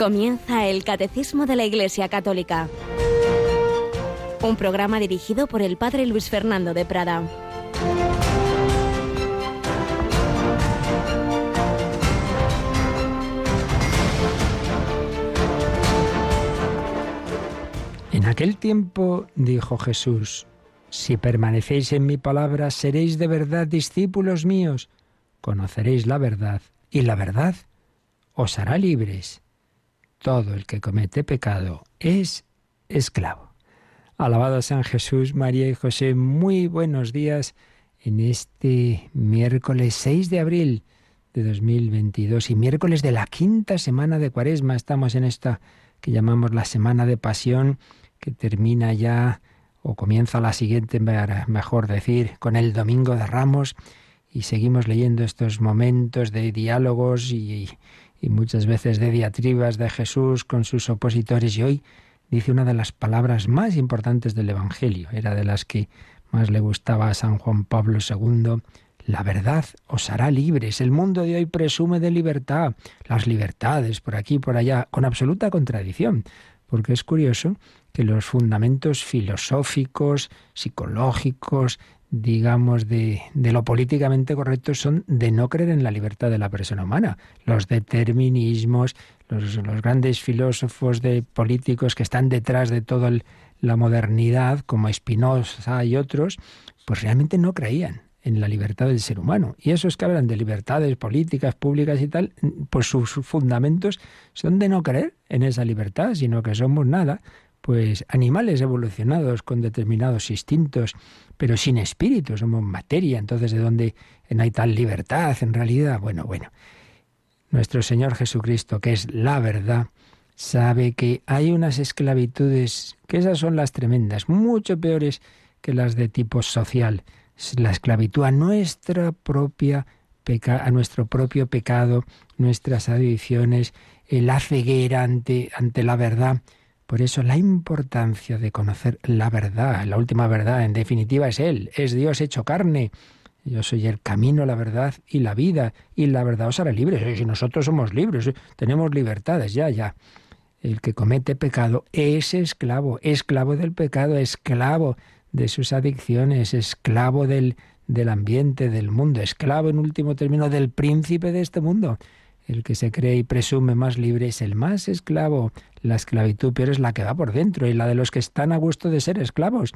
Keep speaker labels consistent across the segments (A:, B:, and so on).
A: Comienza el Catecismo de la Iglesia Católica, un programa dirigido por el Padre Luis Fernando de Prada.
B: En aquel tiempo dijo Jesús, si permanecéis en mi palabra, seréis de verdad discípulos míos, conoceréis la verdad, y la verdad os hará libres todo el que comete pecado es esclavo. Alabado San Jesús, María y José, muy buenos días en este miércoles 6 de abril de 2022 y miércoles de la quinta semana de Cuaresma. Estamos en esta que llamamos la Semana de Pasión, que termina ya o comienza la siguiente, mejor decir, con el Domingo de Ramos y seguimos leyendo estos momentos de diálogos y, y muchas veces de diatribas de Jesús con sus opositores. Y hoy dice una de las palabras más importantes del Evangelio, era de las que más le gustaba a San Juan Pablo II, la verdad os hará libres. El mundo de hoy presume de libertad, las libertades por aquí y por allá, con absoluta contradicción, porque es curioso que los fundamentos filosóficos, psicológicos, digamos, de, de, lo políticamente correcto son de no creer en la libertad de la persona humana. Los determinismos, los, los grandes filósofos de políticos que están detrás de toda la modernidad, como Spinoza y otros, pues realmente no creían en la libertad del ser humano. Y esos que hablan de libertades políticas, públicas y tal, pues sus fundamentos son de no creer en esa libertad, sino que somos nada, pues animales evolucionados con determinados instintos, pero sin espíritu, somos materia, entonces ¿de dónde no hay tal libertad en realidad? Bueno, bueno. Nuestro Señor Jesucristo, que es la verdad, sabe que hay unas esclavitudes, que esas son las tremendas, mucho peores que las de tipo social. La esclavitud a nuestra propia a nuestro propio pecado, nuestras adicciones, la ceguera ante, ante la verdad. Por eso la importancia de conocer la verdad, la última verdad, en definitiva, es Él, es Dios hecho carne. Yo soy el camino, la verdad y la vida, y la verdad os hará libres. Si nosotros somos libres, tenemos libertades, ya, ya. El que comete pecado es esclavo, esclavo del pecado, esclavo de sus adicciones, esclavo del, del ambiente, del mundo, esclavo en último término del príncipe de este mundo. El que se cree y presume más libre es el más esclavo. La esclavitud peor es la que va por dentro y la de los que están a gusto de ser esclavos.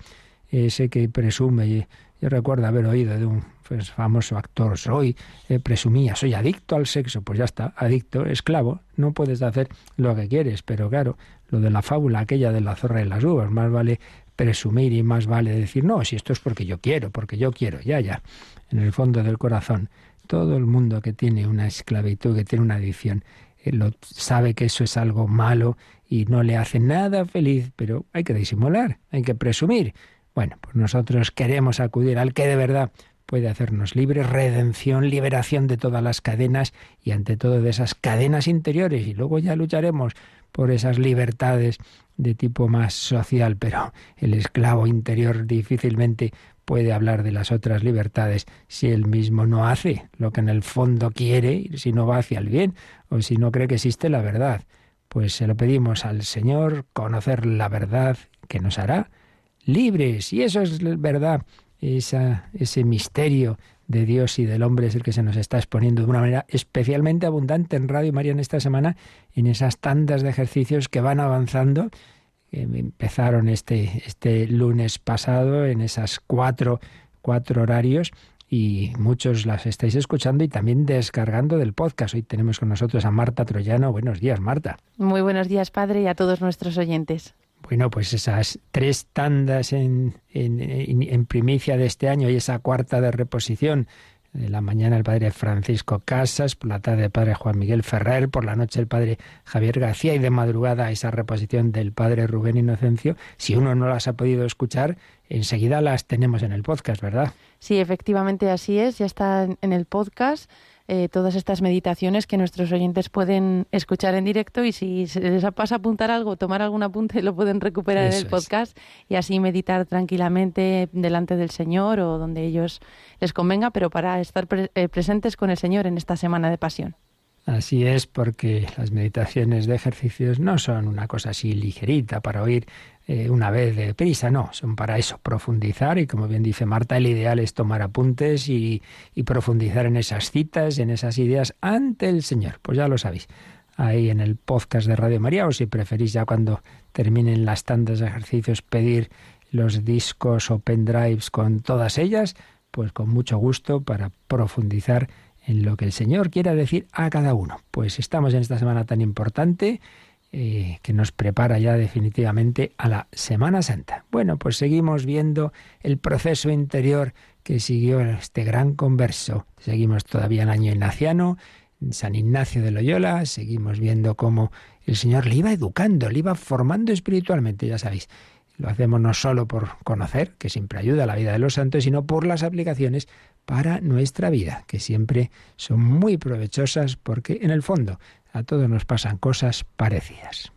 B: Ese que presume. Yo recuerdo haber oído de un pues, famoso actor, soy, eh, presumía, soy adicto al sexo. Pues ya está, adicto, esclavo. No puedes hacer lo que quieres, pero claro, lo de la fábula aquella de la zorra y las uvas, más vale presumir y más vale decir, no, si esto es porque yo quiero, porque yo quiero, ya, ya, en el fondo del corazón. Todo el mundo que tiene una esclavitud, que tiene una adicción, eh, sabe que eso es algo malo y no le hace nada feliz, pero hay que disimular, hay que presumir. Bueno, pues nosotros queremos acudir al que de verdad puede hacernos libres, redención, liberación de todas las cadenas y ante todo de esas cadenas interiores y luego ya lucharemos por esas libertades de tipo más social, pero el esclavo interior difícilmente puede hablar de las otras libertades si él mismo no hace lo que en el fondo quiere, si no va hacia el bien o si no cree que existe la verdad. Pues se lo pedimos al Señor, conocer la verdad que nos hará libres. Y eso es verdad, esa, ese misterio de Dios y del hombre es el que se nos está exponiendo de una manera especialmente abundante en Radio María en esta semana, en esas tandas de ejercicios que van avanzando empezaron este, este lunes pasado en esas cuatro, cuatro horarios y muchos las estáis escuchando y también descargando del podcast. Hoy tenemos con nosotros a Marta Troyano. Buenos días, Marta.
C: Muy buenos días, padre, y a todos nuestros oyentes.
B: Bueno, pues esas tres tandas en, en, en primicia de este año y esa cuarta de reposición de la mañana el padre Francisco Casas, por la tarde el padre Juan Miguel Ferrer, por la noche el padre Javier García y de madrugada esa reposición del padre Rubén Inocencio. Si uno no las ha podido escuchar, enseguida las tenemos en el podcast, ¿verdad?
C: Sí, efectivamente así es, ya está en el podcast eh, todas estas meditaciones que nuestros oyentes pueden escuchar en directo y si se les pasa a apuntar algo, tomar algún apunte, lo pueden recuperar en el podcast y así meditar tranquilamente delante del Señor o donde ellos les convenga, pero para estar eh, presentes con el Señor en esta semana de pasión.
B: Así es, porque las meditaciones de ejercicios no son una cosa así ligerita para oír eh, una vez de prisa, no, son para eso, profundizar y como bien dice Marta, el ideal es tomar apuntes y, y profundizar en esas citas, en esas ideas ante el Señor. Pues ya lo sabéis, ahí en el podcast de Radio María o si preferís ya cuando terminen las tandas de ejercicios pedir los discos o pendrives con todas ellas, pues con mucho gusto para profundizar en lo que el Señor quiera decir a cada uno. Pues estamos en esta semana tan importante eh, que nos prepara ya definitivamente a la Semana Santa. Bueno, pues seguimos viendo el proceso interior que siguió este gran converso. Seguimos todavía el año ignaciano, San Ignacio de Loyola, seguimos viendo cómo el Señor le iba educando, le iba formando espiritualmente, ya sabéis. Lo hacemos no solo por conocer, que siempre ayuda a la vida de los santos, sino por las aplicaciones para nuestra vida, que siempre son muy provechosas porque en el fondo a todos nos pasan cosas parecidas.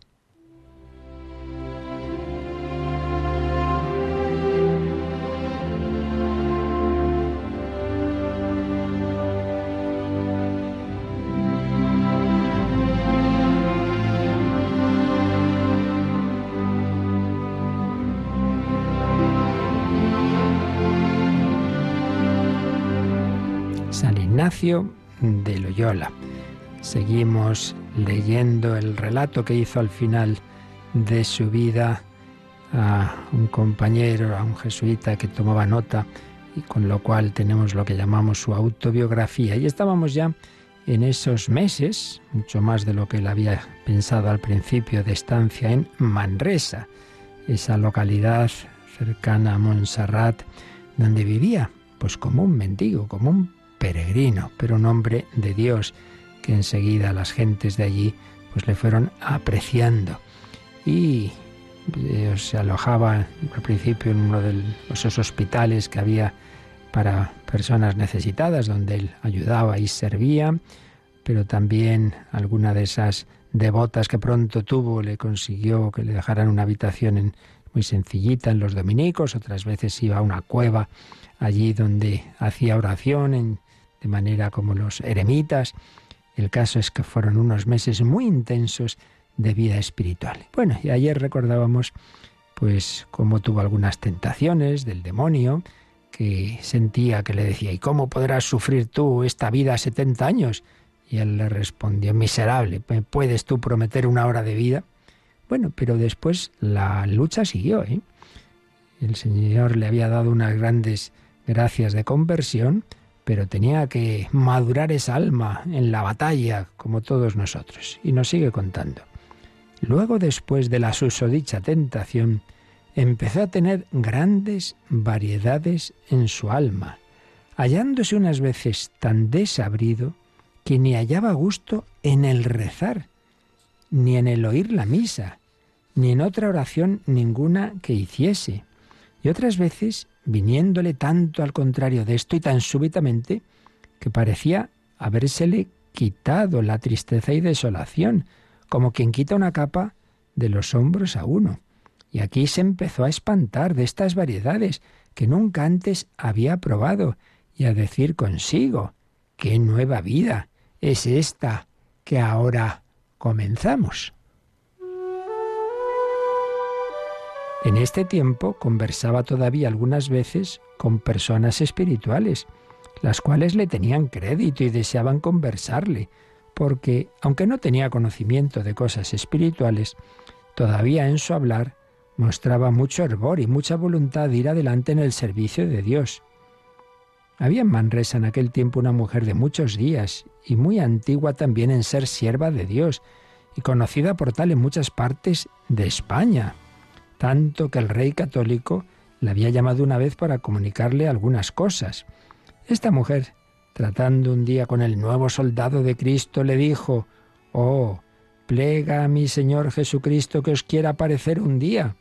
B: San Ignacio de Loyola. Seguimos leyendo el relato que hizo al final de su vida a un compañero, a un jesuita que tomaba nota y con lo cual tenemos lo que llamamos su autobiografía. Y estábamos ya en esos meses, mucho más de lo que él había pensado al principio, de estancia en Manresa, esa localidad cercana a Montserrat, donde vivía, pues como un mendigo, como un peregrino, pero un hombre de Dios, que enseguida las gentes de allí pues le fueron apreciando. Y eh, se alojaba al principio en uno de esos hospitales que había para personas necesitadas, donde él ayudaba y servía, pero también alguna de esas devotas que pronto tuvo le consiguió que le dejaran una habitación muy sencillita en los dominicos, otras veces iba a una cueva allí donde hacía oración de manera como los eremitas. El caso es que fueron unos meses muy intensos de vida espiritual. Bueno, y ayer recordábamos pues cómo tuvo algunas tentaciones del demonio, que sentía que le decía, ¿y cómo podrás sufrir tú esta vida a 70 años? Y él le respondió, miserable, ¿puedes tú prometer una hora de vida? Bueno, pero después la lucha siguió. ¿eh? El Señor le había dado unas grandes gracias de conversión, pero tenía que madurar esa alma en la batalla, como todos nosotros. Y nos sigue contando. Luego, después de la susodicha tentación, empezó a tener grandes variedades en su alma, hallándose unas veces tan desabrido que ni hallaba gusto en el rezar, ni en el oír la misa, ni en otra oración ninguna que hiciese. Y otras veces viniéndole tanto al contrario de esto y tan súbitamente que parecía habérsele quitado la tristeza y desolación, como quien quita una capa de los hombros a uno. Y aquí se empezó a espantar de estas variedades que nunca antes había probado y a decir consigo, qué nueva vida es esta que ahora comenzamos. En este tiempo conversaba todavía algunas veces con personas espirituales, las cuales le tenían crédito y deseaban conversarle, porque, aunque no tenía conocimiento de cosas espirituales, todavía en su hablar mostraba mucho hervor y mucha voluntad de ir adelante en el servicio de Dios. Había en Manresa en aquel tiempo una mujer de muchos días y muy antigua también en ser sierva de Dios y conocida por tal en muchas partes de España, tanto que el rey católico le había llamado una vez para comunicarle algunas cosas. Esta mujer, tratando un día con el nuevo soldado de Cristo, le dijo, Oh, plega a mi Señor Jesucristo que os quiera aparecer un día.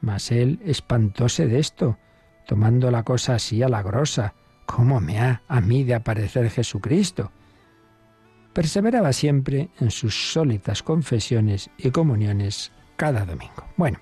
B: Mas él espantóse de esto, tomando la cosa así a la grosa. ¿Cómo me ha a mí de aparecer Jesucristo? Perseveraba siempre en sus sólitas confesiones y comuniones cada domingo. Bueno,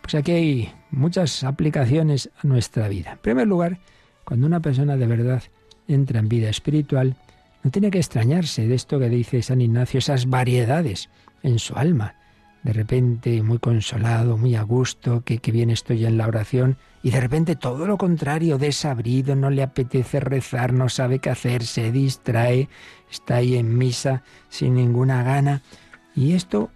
B: pues aquí hay muchas aplicaciones a nuestra vida. En primer lugar, cuando una persona de verdad entra en vida espiritual, no tiene que extrañarse de esto que dice San Ignacio, esas variedades en su alma. De repente muy consolado, muy a gusto, que, que bien estoy en la oración, y de repente todo lo contrario, desabrido, no le apetece rezar, no sabe qué hacer, se distrae, está ahí en misa sin ninguna gana. Y esto,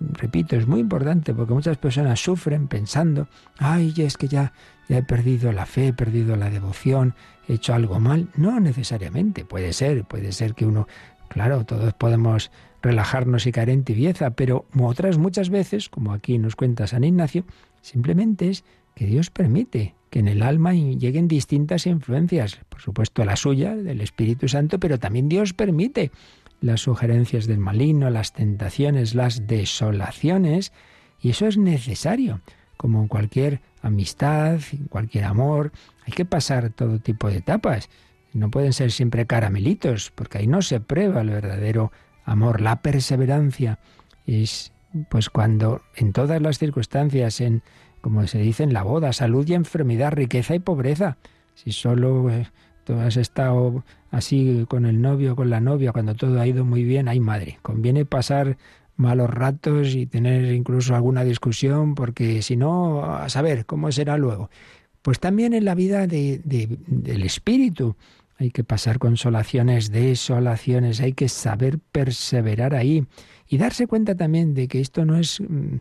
B: repito, es muy importante porque muchas personas sufren pensando, ay, es que ya, ya he perdido la fe, he perdido la devoción, he hecho algo mal. No necesariamente, puede ser, puede ser que uno, claro, todos podemos relajarnos y caer en tibieza, pero otras muchas veces, como aquí nos cuenta San Ignacio, simplemente es que Dios permite que en el alma lleguen distintas influencias, por supuesto la suya, del Espíritu Santo, pero también Dios permite las sugerencias del maligno, las tentaciones, las desolaciones, y eso es necesario, como en cualquier amistad, cualquier amor, hay que pasar todo tipo de etapas. No pueden ser siempre caramelitos, porque ahí no se prueba el verdadero amor, la perseverancia es pues cuando en todas las circunstancias, en como se dice en la boda, salud y enfermedad, riqueza y pobreza. Si solo eh, tú has estado así con el novio, con la novia, cuando todo ha ido muy bien, ay madre, conviene pasar malos ratos y tener incluso alguna discusión, porque si no, a saber cómo será luego. Pues también en la vida de, del espíritu hay que pasar consolaciones, desolaciones, hay que saber perseverar ahí y darse cuenta también de que esto no es mm,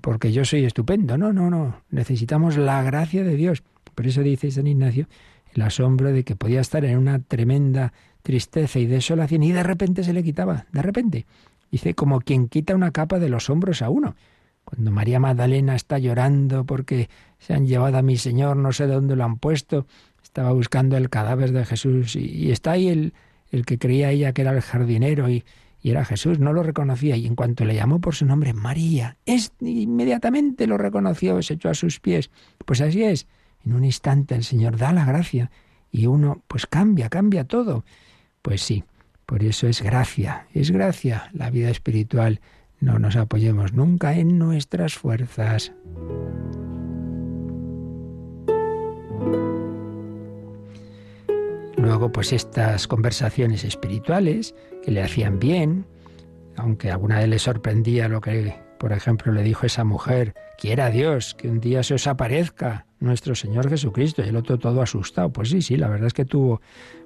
B: porque yo soy estupendo. No, no, no. Necesitamos la gracia de Dios. Por eso dice San Ignacio el asombro de que podía estar en una tremenda tristeza y desolación y de repente se le quitaba, de repente. Dice como quien quita una capa de los hombros a uno. Cuando María Magdalena está llorando porque se han llevado a mi Señor, no sé dónde lo han puesto, estaba buscando el cadáver de Jesús y, está ahí el, el que creía ella que era el jardinero y, y era Jesús, no lo reconocía y en cuanto le llamó por su nombre María, es, inmediatamente lo reconoció, se echó a sus pies. Pues así es, en un instante el Señor da la gracia y uno pues cambia, cambia todo. Pues sí, por eso es gracia, es gracia la vida espiritual. No nos apoyemos nunca en nuestras fuerzas. Luego, pues estas conversaciones espirituales que le hacían bien, aunque alguna vez le sorprendía lo que, por ejemplo, le dijo esa mujer, quiera Dios que un día se os aparezca nuestro Señor Jesucristo, y el otro todo asustado. Pues sí, sí, la verdad es que tuvo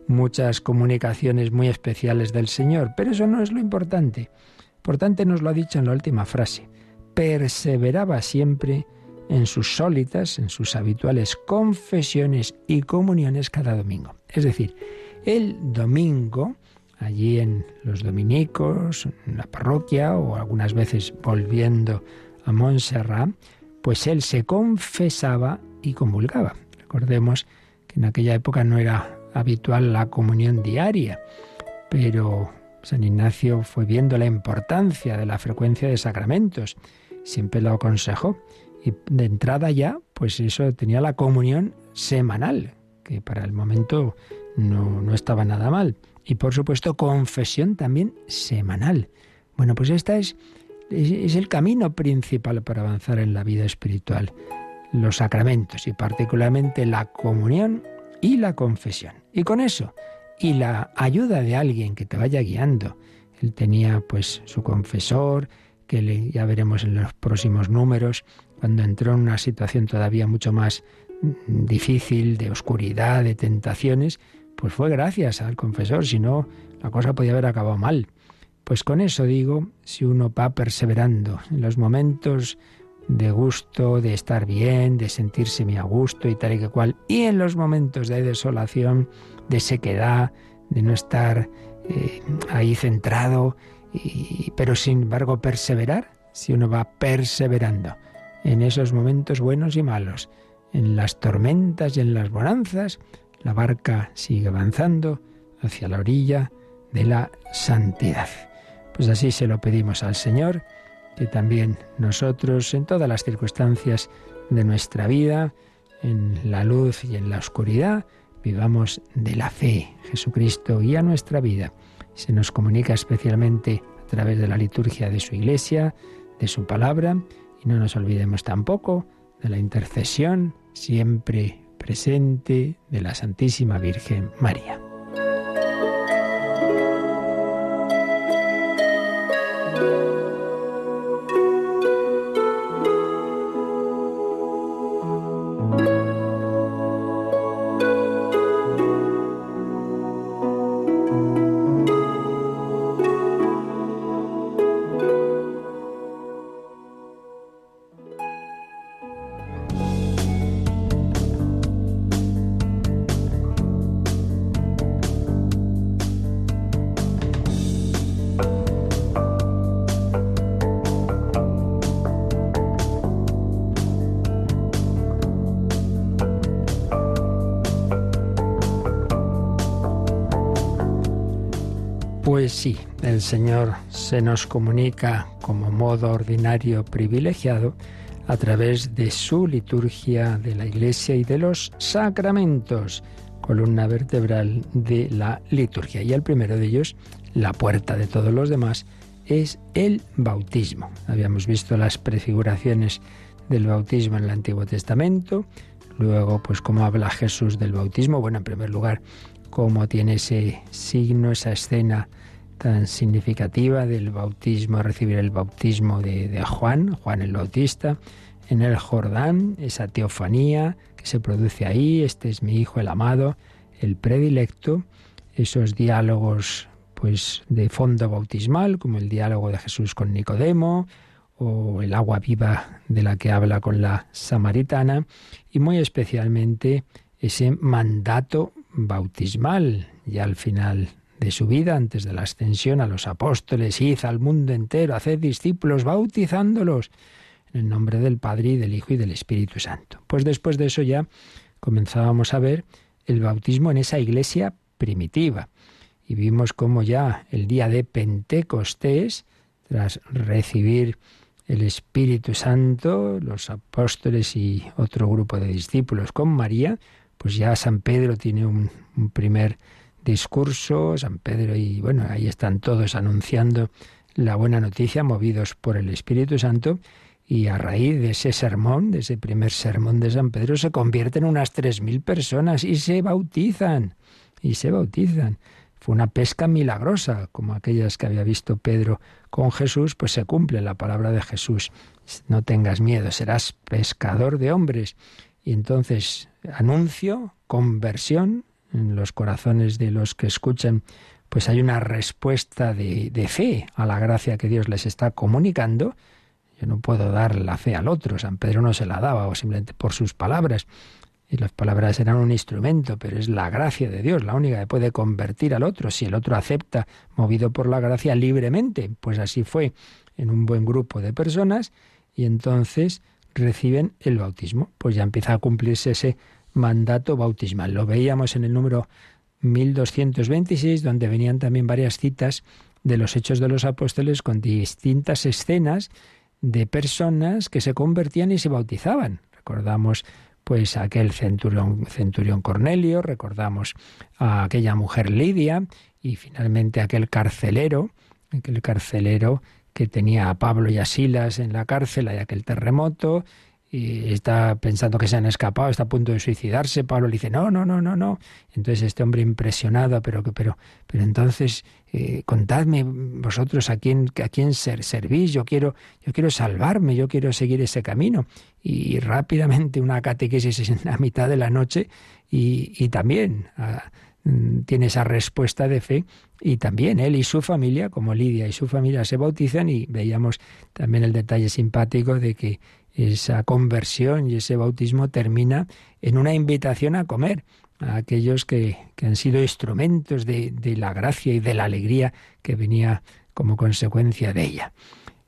B: muchas comunicaciones muy especiales del Señor, pero eso no es lo importante. Importante nos lo ha dicho en la última frase. Perseveraba siempre en sus sólitas, en sus habituales confesiones y comuniones cada domingo. Es decir, el domingo, allí en los dominicos, en la parroquia o algunas veces volviendo a Montserrat, pues él se confesaba y comulgaba. Recordemos que en aquella época no era habitual la comunión diaria, pero San Ignacio fue viendo la importancia de la frecuencia de sacramentos, siempre lo aconsejó y de entrada ya, pues eso tenía la comunión semanal, que para el momento no, no estaba nada mal. Y por supuesto, confesión también semanal. Bueno, pues esta es, es, el camino principal para avanzar en la vida espiritual. Los sacramentos y particularmente la comunión y la confesión. Y con eso, y la ayuda de alguien que te vaya guiando. Él tenía pues su confesor, que le, ya veremos en los próximos números, cuando entró en una situación todavía mucho más mm, difícil, de oscuridad, de tentaciones, pues fue gracias al confesor, si no, la cosa podía haber acabado mal. Pues con eso digo, si uno va perseverando en los momentos de gusto, de estar bien, de sentirse muy a gusto y tal y que cual, y en los momentos de desolación, de sequedad, de no estar eh, ahí centrado, pero sin embargo perseverar, si uno va perseverando en esos momentos buenos y malos, en las tormentas y en las bonanzas, la barca sigue avanzando hacia la orilla de la santidad. Pues así se lo pedimos al Señor, que también nosotros en todas las circunstancias de nuestra vida, en la luz y en la oscuridad, vivamos de la fe. Jesucristo guía nuestra vida. Se nos comunica especialmente a través de la liturgia de su iglesia, de su palabra, y no nos olvidemos tampoco de la intercesión siempre presente de la Santísima Virgen María. Señor se nos comunica como modo ordinario privilegiado a través de su liturgia de la Iglesia y de los sacramentos, columna vertebral de la liturgia. Y el primero de ellos, la puerta de todos los demás, es el bautismo. Habíamos visto las prefiguraciones del bautismo en el Antiguo Testamento, luego pues cómo habla Jesús del bautismo. Bueno, en primer lugar, cómo tiene ese signo, esa escena tan significativa del bautismo, recibir el bautismo de, Juan, Juan el Bautista, en el Jordán, esa teofanía que se produce ahí, este es mi hijo el amado, el predilecto, esos diálogos pues de fondo bautismal, como el diálogo de Jesús con Nicodemo, o el agua viva de la que habla con la samaritana, y muy especialmente ese mandato bautismal, ya al final de su vida, antes de la ascensión a los apóstoles, id al mundo entero, haced discípulos, bautizándolos en el nombre del Padre y del Hijo y del Espíritu Santo. Pues después de eso ya comenzábamos a ver el bautismo en esa iglesia primitiva. Y vimos cómo ya el día de Pentecostés, tras recibir el Espíritu Santo, los apóstoles y otro grupo de discípulos con María, pues ya San Pedro tiene un, primer discurso, San Pedro y bueno, ahí están todos anunciando la buena noticia, movidos por el Espíritu Santo, y a raíz de ese sermón, de ese primer sermón de San Pedro, se convierten unas tres mil personas y se bautizan, y se bautizan. Fue una pesca milagrosa, como aquellas que había visto Pedro con Jesús, pues se cumple la palabra de Jesús. No tengas miedo, serás pescador de hombres. Y entonces anuncio, conversión en los corazones de los que escuchan, pues hay una respuesta de, de, fe a la gracia que Dios les está comunicando. Yo no puedo dar la fe al otro, San Pedro no se la daba, o simplemente por sus palabras. Y las palabras eran un instrumento, pero es la gracia de Dios la única que puede convertir al otro. Si el otro acepta, movido por la gracia libremente, pues así fue en un buen grupo de personas, y entonces reciben el bautismo. Pues ya empieza a cumplirse ese mandato bautismal. Lo veíamos en el número 1226, donde venían también varias citas de los hechos de los apóstoles con distintas escenas de personas que se convertían y se bautizaban. Recordamos pues aquel centurión, centurión Cornelio, recordamos a aquella mujer Lidia y finalmente aquel carcelero, aquel carcelero que tenía a Pablo y a Silas en la cárcel, hay aquel terremoto, y está pensando que se han escapado, está a punto de suicidarse. Pablo le dice, no, no, no, no, no. Entonces este hombre impresionado, pero, pero, pero entonces eh, contadme vosotros a quién, a quién ser, servís, yo quiero, yo quiero salvarme, yo quiero seguir ese camino. Y, rápidamente una catequesis en la mitad de la noche y, y también ah, tiene esa respuesta de fe y también él y su familia, como Lidia y su familia, se bautizan y veíamos también el detalle simpático de que esa conversión y ese bautismo termina en una invitación a comer a aquellos que, han sido instrumentos de, de, la gracia y de la alegría que venía como consecuencia de ella.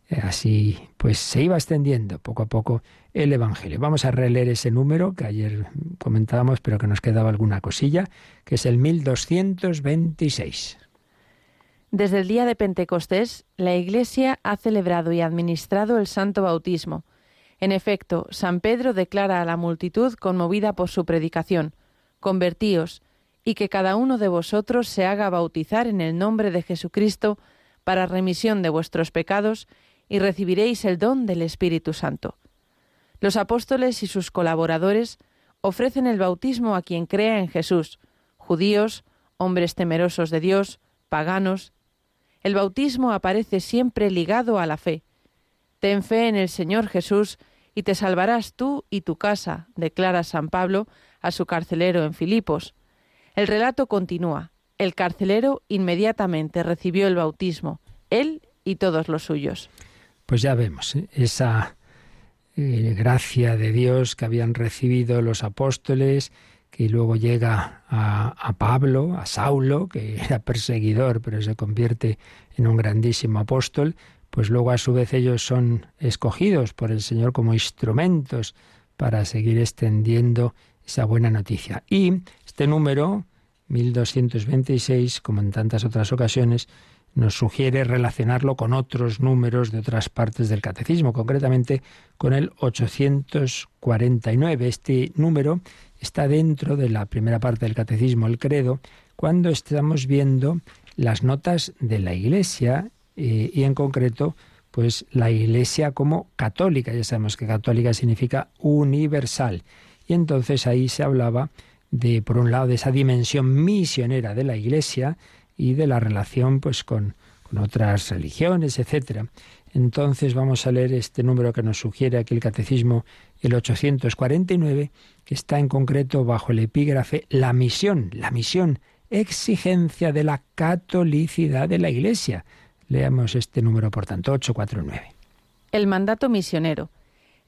B: Eh, así pues se iba extendiendo poco a poco el Evangelio. Vamos a releer ese número que ayer comentábamos, pero que nos quedaba alguna cosilla, que es el 1226.
C: Desde el día de Pentecostés, la Iglesia ha celebrado y administrado el Santo Bautismo en efecto, San Pedro declara a la multitud conmovida por su predicación, Convertíos, y que cada uno de vosotros se haga bautizar en el nombre de Jesucristo para remisión de vuestros pecados, y recibiréis el don del Espíritu Santo. Los apóstoles y sus colaboradores ofrecen el bautismo a quien crea en Jesús, judíos, hombres temerosos de Dios, paganos. El bautismo aparece siempre ligado a la fe, Ten fe en el Señor Jesús y te salvarás tú y tu casa, declara San Pablo a su carcelero en Filipos. El relato continúa. El carcelero inmediatamente recibió el bautismo, él y todos los suyos.
B: Pues ya vemos ¿eh? esa eh, gracia de Dios que habían recibido los apóstoles, que luego llega a, a, Pablo, a Saulo, que era perseguidor, pero se convierte en un grandísimo apóstol, pues luego a su vez ellos son escogidos por el Señor como instrumentos para seguir extendiendo esa buena noticia. Y este número 1226, como en tantas otras ocasiones, nos sugiere relacionarlo con otros números de otras partes del catecismo, concretamente con el 849. Este número está dentro de la primera parte del catecismo, el credo, cuando estamos viendo las notas de la Iglesia eh, y en concreto pues la Iglesia como católica. Ya sabemos que católica significa universal. Y entonces ahí se hablaba de, por un lado, de esa dimensión misionera de la Iglesia y de la relación pues con, otras religiones, etcétera. Entonces vamos a leer este número que nos sugiere aquí el Catecismo, el 849, que está en concreto bajo el epígrafe La misión, la misión, exigencia de la catolicidad de la Iglesia. Leamos este número, por tanto, 849.
C: El mandato misionero.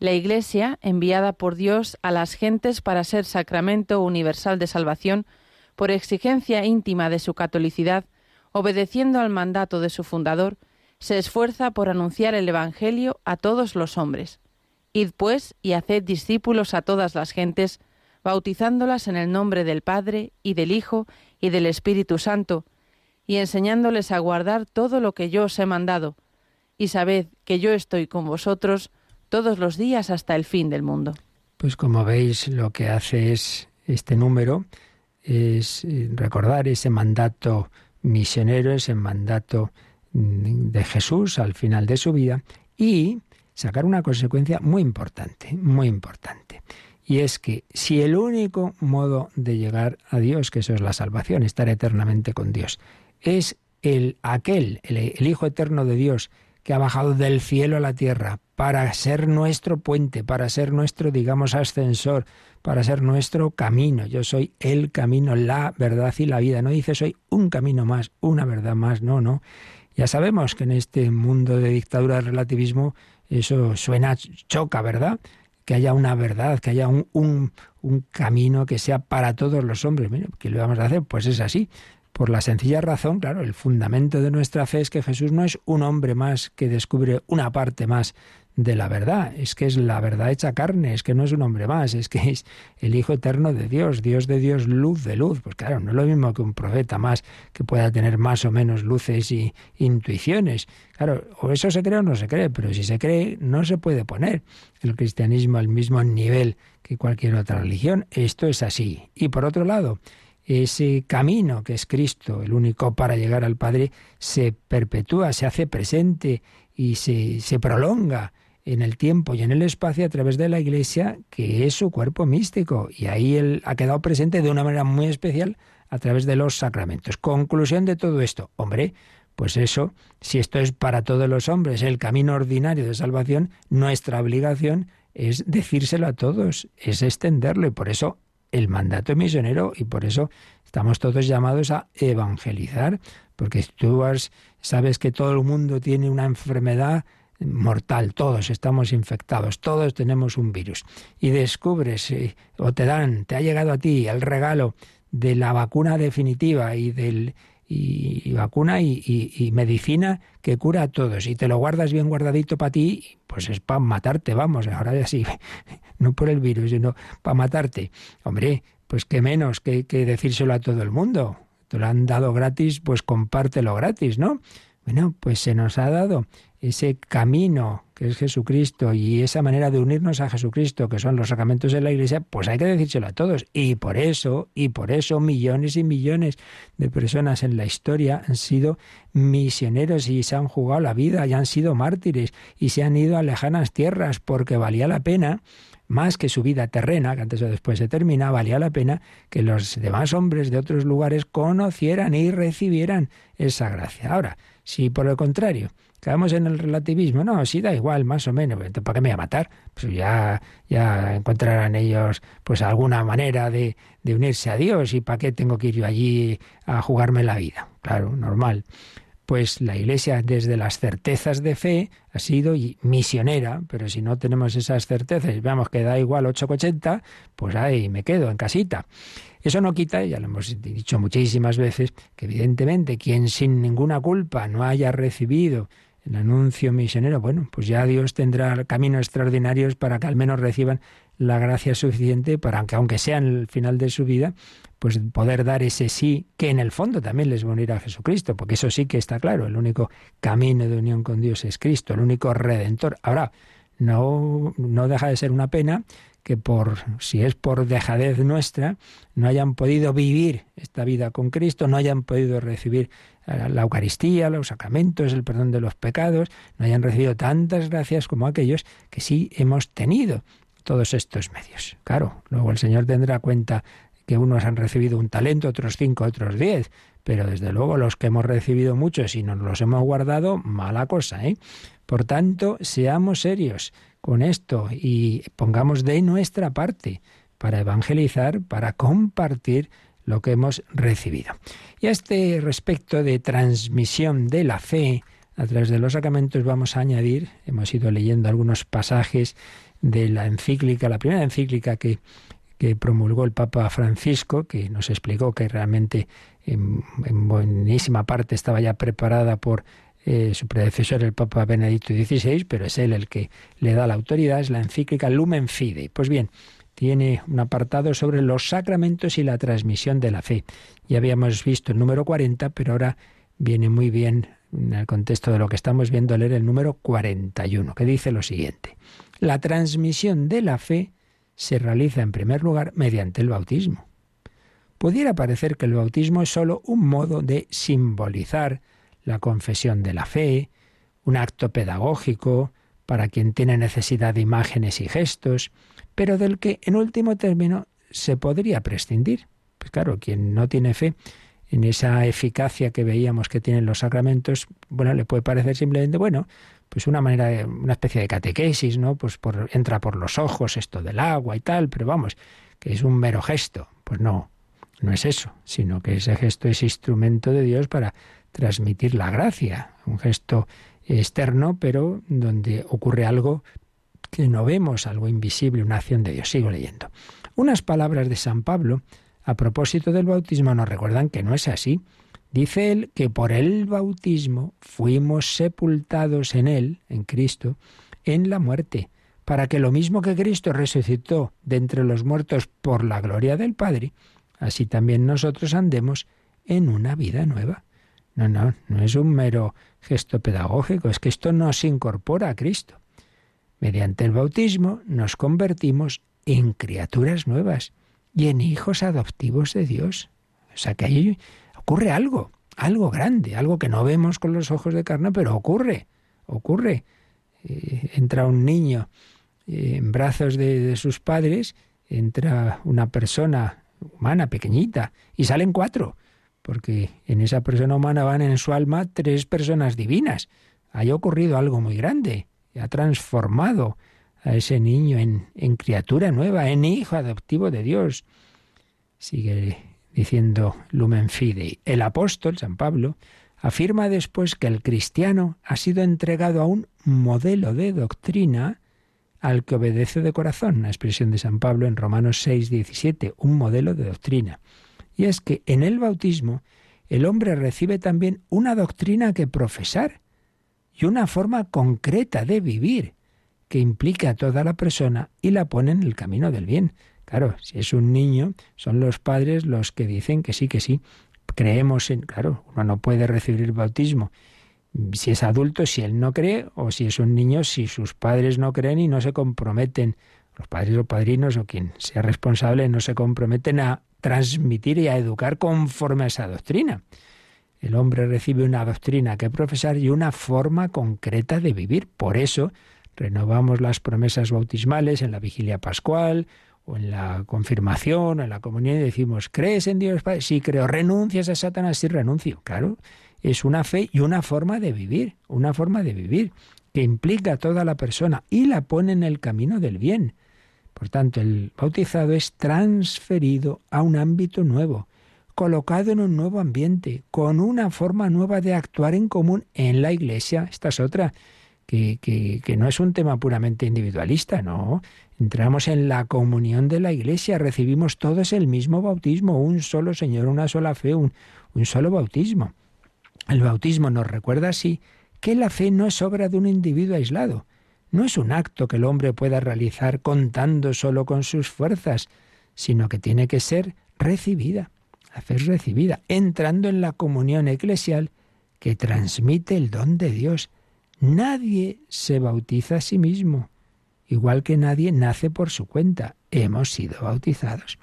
C: La Iglesia, enviada por Dios a las gentes para ser sacramento universal de salvación, por exigencia íntima de su catolicidad, obedeciendo al mandato de su fundador, se esfuerza por anunciar el Evangelio a todos los hombres. Id pues y haced discípulos a todas las gentes, bautizándolas en el nombre del Padre y del Hijo y del Espíritu Santo, y enseñándoles a guardar todo lo que yo os he mandado, y sabed que yo estoy con vosotros todos los días hasta el fin del mundo.
B: Pues como veis, lo que hace es este número, es eh, recordar ese mandato misionero, ese mandato mm, de Jesús al final de su vida, y sacar una consecuencia muy importante, muy importante. Y es que si el único modo de llegar a Dios, que eso es la salvación, estar eternamente con Dios, es el aquel, el, Hijo eterno de Dios, que ha bajado del cielo a la tierra para ser nuestro puente, para ser nuestro, digamos, ascensor, para ser nuestro camino. Yo soy el camino, la verdad y la vida. No dice soy un camino más, una verdad más, no, no. Ya sabemos que en este mundo de dictadura del relativismo eso suena, choca, ¿verdad? Que haya una verdad, que haya un, un, camino que sea para todos los hombres. ¿qué le vamos a hacer? Pues es así. Por la sencilla razón, claro, el fundamento de nuestra fe es que Jesús no es un hombre más que descubre una parte más de la verdad, es que es la verdad hecha carne, es que no es un hombre más, es que es el Hijo eterno de Dios, Dios de Dios, luz de luz. Pues claro, no es lo mismo que un profeta más que pueda tener más o menos luces y intuiciones. Claro, o eso se cree o no se cree, pero si se cree no se puede poner el cristianismo al mismo nivel que cualquier otra religión. Esto es así. Y por otro lado, ese camino que es Cristo, el único para llegar al Padre, se perpetúa, se hace presente y se, se prolonga en el tiempo y en el espacio a través de la Iglesia, que es su cuerpo místico. Y ahí él ha quedado presente de una manera muy especial a través de los sacramentos. Conclusión de todo esto. Hombre, pues eso, si esto es para todos los hombres, el camino ordinario de salvación, nuestra obligación es decírselo a todos, es extenderlo. Y por eso el mandato misionero y por eso estamos todos llamados a evangelizar, porque tú sabes que todo el mundo tiene una enfermedad mortal, todos estamos infectados, todos tenemos un virus. Y descubres o te dan, te ha llegado a ti el regalo de la vacuna definitiva y del y, vacuna y, medicina que cura a todos y te lo guardas bien guardadito para ti, pues es para matarte, vamos, ahora ya sí, no por el virus, sino para matarte. Hombre, pues qué menos que, que decírselo a todo el mundo. Te lo han dado gratis, pues compártelo gratis, ¿no? Bueno, pues se nos ha dado ese camino que es Jesucristo y esa manera de unirnos a Jesucristo, que son los sacramentos de la Iglesia, pues hay que decírselo a todos. Y por eso, y por eso millones y millones de personas en la historia han sido misioneros y se han jugado la vida y han sido mártires y se han ido a lejanas tierras porque valía la pena más que su vida terrena, que antes o después se termina, valía la pena que los demás hombres de otros lugares conocieran y recibieran esa gracia. Ahora, si por el contrario Quedamos en el relativismo. No, sí da igual, más o menos. ¿Para qué me voy a matar? Pues ya, ya encontrarán ellos pues alguna manera de, de unirse a Dios. ¿Y para qué tengo que ir yo allí a jugarme la vida? Claro, normal. Pues la Iglesia desde las certezas de fe ha sido misionera, pero si no tenemos esas certezas y veamos que da igual 8,80, pues ahí me quedo en casita. Eso no quita, ya lo hemos dicho muchísimas veces, que evidentemente quien sin ninguna culpa no haya recibido el anuncio misionero, bueno, pues ya Dios tendrá caminos extraordinarios para que al menos reciban la gracia suficiente para que aunque sea en el final de su vida, pues poder dar ese sí que en el fondo también les va a unir a Jesucristo, porque eso sí que está claro, el único camino de unión con Dios es Cristo, el único redentor. Ahora, no, no deja de ser una pena que por si es por dejadez nuestra no hayan podido vivir esta vida con Cristo, no hayan podido recibir la Eucaristía, los sacramentos, el perdón de los pecados, no hayan recibido tantas gracias como aquellos que sí hemos tenido todos estos medios. Claro, luego el Señor tendrá cuenta que unos han recibido un talento, otros cinco, otros diez, pero desde luego los que hemos recibido muchos y nos los hemos guardado, mala cosa, ¿eh? Por tanto, seamos serios con esto y pongamos de nuestra parte para evangelizar, para compartir lo que hemos recibido. Y a este respecto de transmisión de la fe a través de los sacramentos vamos a añadir, hemos ido leyendo algunos pasajes de la encíclica, la primera encíclica que, que promulgó el Papa Francisco, que nos explicó que realmente en, buenísima parte estaba ya preparada por eh, su predecesor, el Papa Benedicto XVI, pero es él el que le da la autoridad, es la encíclica Lumen Fidei. Pues bien, tiene un apartado sobre los sacramentos y la transmisión de la fe. Ya habíamos visto el número 40, pero ahora viene muy bien en el contexto de lo que estamos viendo leer el número 41, que dice lo siguiente. La transmisión de la fe se realiza en primer lugar mediante el bautismo. Pudiera parecer que el bautismo es sólo un modo de simbolizar la confesión de la fe, un acto pedagógico para quien tiene necesidad de imágenes y gestos, pero del que en último término se podría prescindir. Pues claro, quien no tiene fe en esa eficacia que veíamos que tienen los sacramentos, bueno, le puede parecer simplemente, bueno, pues una manera, una especie de catequesis, ¿no? Pues por, entra por los ojos esto del agua y tal, pero vamos, que es un mero gesto. Pues no, no es eso, sino que ese gesto es instrumento de Dios para transmitir la gracia, un gesto externo, pero donde ocurre algo que no vemos, algo invisible, una acción de Dios. Sigo leyendo. Unas palabras de San Pablo a propósito del bautismo nos recuerdan que no es así. Dice él que por el bautismo fuimos sepultados en él, en Cristo, en la muerte, para que lo mismo que Cristo resucitó de entre los muertos por la gloria del Padre, así también nosotros andemos en una vida nueva. No, no, no es un mero gesto pedagógico, es que esto nos incorpora a Cristo. Mediante el bautismo nos convertimos en criaturas nuevas y en hijos adoptivos de Dios. O sea que ahí ocurre algo, algo grande, algo que no vemos con los ojos de carne, pero ocurre, ocurre. Eh, entra un niño eh, en brazos de, sus padres, entra una persona humana pequeñita y salen cuatro, porque en esa persona humana van en su alma tres personas divinas. Hay ocurrido algo muy grande ha transformado a ese niño en, criatura nueva, en hijo adoptivo de Dios. Sigue diciendo Lumen Fidei. El apóstol, San Pablo, afirma después que el cristiano ha sido entregado a un modelo de doctrina al que obedece de corazón, una expresión de San Pablo en Romanos 6, 17, un modelo de doctrina. Y es que en el bautismo el hombre recibe también una doctrina que profesar, y una forma concreta de vivir que implica a toda la persona y la pone en el camino del bien. Claro, si es un niño, son los padres los que dicen que sí, que sí. Creemos en, claro, uno no puede recibir bautismo si es adulto, si él no cree, o si es un niño, si sus padres no creen y no se comprometen, los padres o padrinos o quien sea responsable no se comprometen a transmitir y a educar conforme a esa doctrina. El hombre recibe una doctrina que profesar y una forma concreta de vivir. Por eso renovamos las promesas bautismales en la vigilia pascual o en la confirmación o en la comunión y decimos, ¿crees en Dios? Sí, creo. ¿Renuncias a Satanás? Sí, renuncio. Claro, es una fe y una forma de vivir, una forma de vivir que implica a toda la persona y la pone en el camino del bien. Por tanto, el bautizado es transferido a un ámbito nuevo colocado en un nuevo ambiente, con una forma nueva de actuar en común en la Iglesia. Esta es otra, que, que, no es un tema puramente individualista, no. Entramos en la comunión de la Iglesia, recibimos todos el mismo bautismo, un solo Señor, una sola fe, un, un solo bautismo. El bautismo nos recuerda así que la fe no es obra de un individuo aislado, no es un acto que el hombre pueda realizar contando solo con sus fuerzas, sino que tiene que ser recibida. Es recibida, entrando en la comunión eclesial que transmite el don de Dios. Nadie se bautiza a sí mismo, igual que nadie nace por su cuenta. Hemos sido bautizados.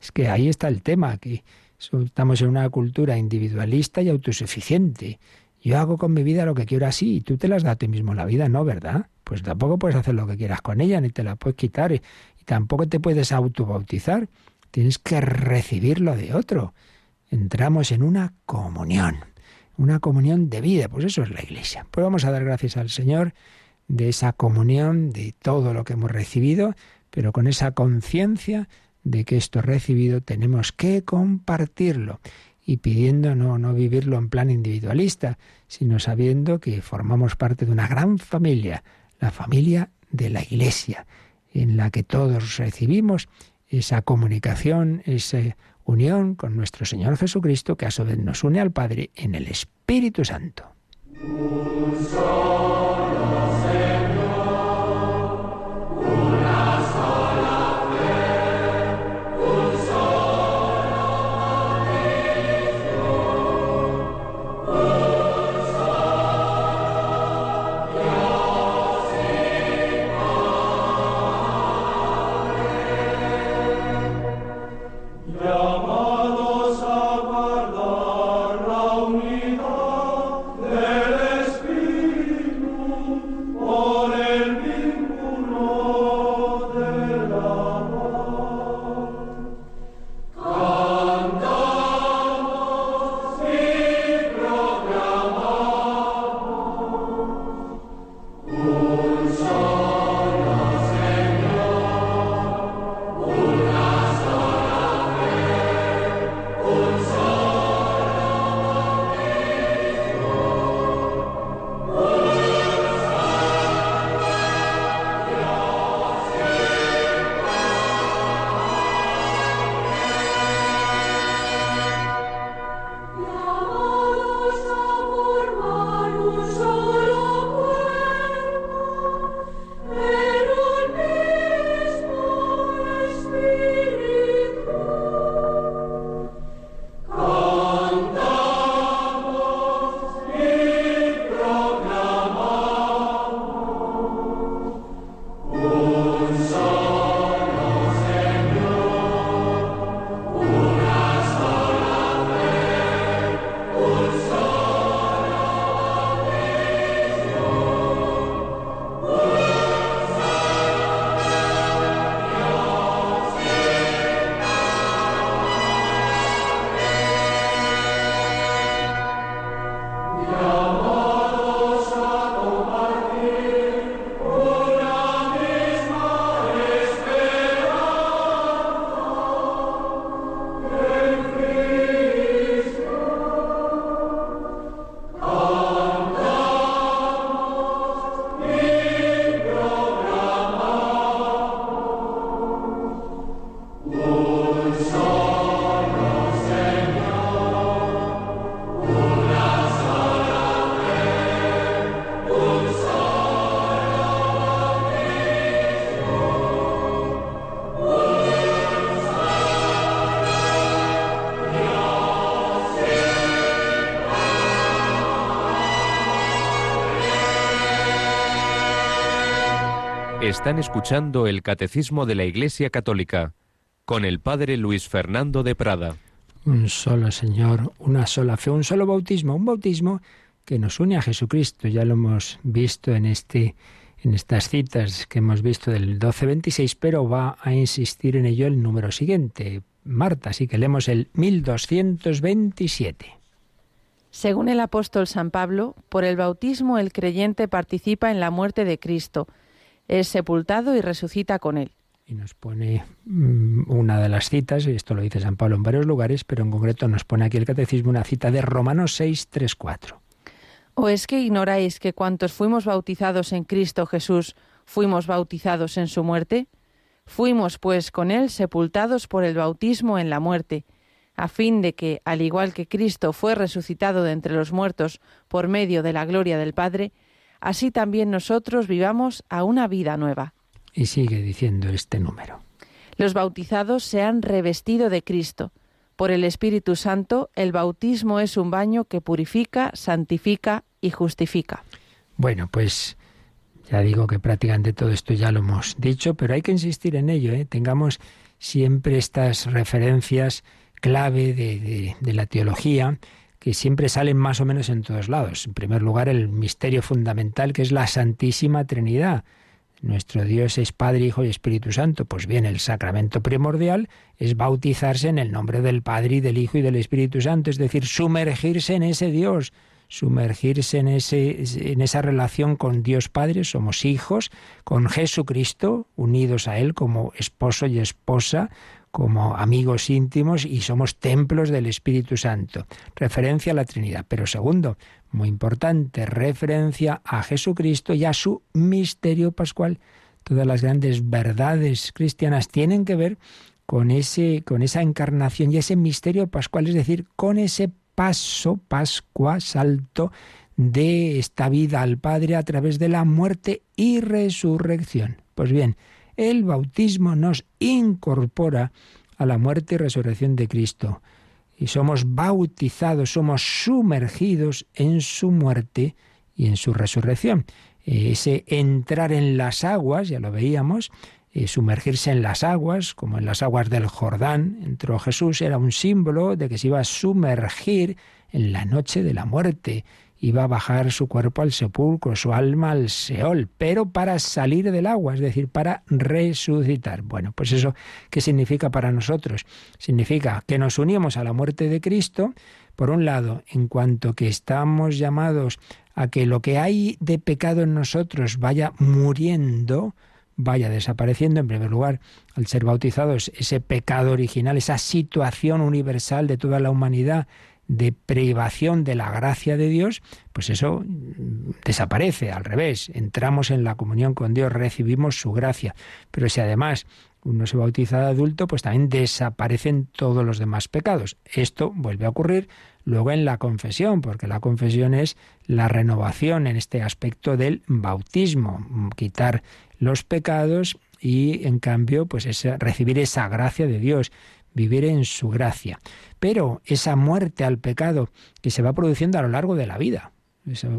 B: Es que ahí está el tema, que estamos en una cultura individualista y autosuficiente. Yo hago con mi vida lo que quiero así y tú te las das a ti mismo la vida, ¿no? ¿Verdad? Pues tampoco puedes hacer lo que quieras con ella, ni te la puedes quitar y, tampoco te puedes autobautizar. Tienes que recibirlo de otro. Entramos en una comunión, una comunión de vida, pues eso es la iglesia. Pues vamos a dar gracias al Señor de esa comunión, de todo lo que hemos recibido, pero con esa conciencia de que esto recibido tenemos que compartirlo y pidiendo no, no vivirlo en plan individualista, sino sabiendo que formamos parte de una gran familia, la familia de la Iglesia, en la que todos recibimos esa comunicación, esa unión con nuestro Señor Jesucristo, que a su vez nos une al Padre en el Espíritu Santo.
D: Están escuchando el Catecismo de la Iglesia Católica con el Padre Luis Fernando de Prada.
B: Un solo Señor, una sola fe, un solo bautismo, un bautismo que nos une a Jesucristo. Ya lo hemos visto en este en estas citas que hemos visto del 1226, pero va a insistir en ello el número siguiente, Marta, así que leemos el 1227.
C: Según el apóstol San Pablo, por el bautismo el creyente participa en la muerte de Cristo es sepultado y resucita con él.
B: Y nos pone mm, una de las citas, y esto lo dice San Pablo en varios lugares, pero en concreto nos pone aquí el catecismo una cita de Romanos 6, 3, 4.
C: ¿O es que ignoráis que cuantos fuimos bautizados en Cristo Jesús, fuimos bautizados en su muerte? Fuimos, pues, con él sepultados por el bautismo en la muerte a fin de que, al igual que Cristo fue resucitado de entre los muertos por medio de la gloria del Padre, así también nosotros vivamos a una vida nueva.
B: Y sigue diciendo este número.
C: Los bautizados se han revestido de Cristo. Por el Espíritu Santo, el bautismo es un baño que purifica, santifica y justifica.
B: Bueno, pues ya digo que prácticamente todo esto ya lo hemos dicho, pero hay que insistir en ello. ¿eh? Tengamos siempre estas referencias clave de, de la teología que siempre salen más o menos en todos lados. En primer lugar, el misterio fundamental que es la Santísima Trinidad. Nuestro Dios es Padre, Hijo y Espíritu Santo. Pues bien, el sacramento primordial es bautizarse en el nombre del Padre y del Hijo y del Espíritu Santo, es decir, sumergirse en ese Dios, sumergirse en, ese, en esa relación con Dios Padre, somos hijos, con Jesucristo, unidos a Él como esposo y esposa, como amigos íntimos y somos templos del Espíritu Santo. Referencia a la Trinidad. Pero segundo, muy importante, referencia a Jesucristo y a su misterio pascual. Todas las grandes verdades cristianas tienen que ver con, ese, con esa encarnación y ese misterio pascual, es decir, con ese paso, Pascua, salto de esta vida al Padre a través de la muerte y resurrección. Pues bien, el bautismo nos incorpora a la muerte y resurrección de Cristo. Y somos bautizados, somos sumergidos en su muerte y en su resurrección. Ese entrar en las aguas, ya lo veíamos, eh, sumergirse en las aguas, como en las aguas del Jordán, entró Jesús, era un símbolo de que se iba a sumergir en la noche de la muerte iba a bajar su cuerpo al sepulcro, su alma al Seol, pero para salir del agua, es decir, para resucitar. Bueno, pues eso, ¿qué significa para nosotros? Significa que nos unimos a la muerte de Cristo, por un lado, en cuanto que estamos llamados a que lo que hay de pecado en nosotros vaya muriendo, vaya desapareciendo, en primer lugar, al ser bautizados, ese pecado original, esa situación universal de toda la humanidad, de privación de la gracia de Dios, pues eso desaparece, al revés, entramos en la comunión con Dios, recibimos su gracia. Pero si además uno se bautiza de adulto, pues también desaparecen todos los demás pecados. Esto vuelve a ocurrir luego en la confesión, porque la confesión es la renovación en este aspecto del bautismo, quitar los pecados y en cambio pues recibir esa gracia de Dios vivir en su gracia. Pero esa muerte al pecado que se va produciendo a lo largo de la vida,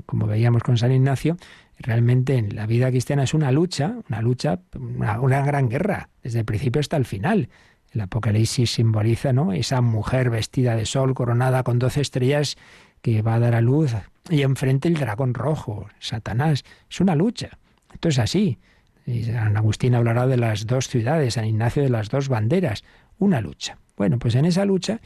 B: como veíamos con San Ignacio, realmente en la vida cristiana es una lucha, una lucha, una, gran guerra, desde el principio hasta el final. El Apocalipsis simboliza ¿no? esa mujer vestida de sol, coronada con doce estrellas, que va a dar a luz, y enfrente el dragón rojo, Satanás. Es una lucha. Esto es así. San Agustín hablará de las dos ciudades, San Ignacio de las dos banderas una lucha. Bueno, pues en esa lucha,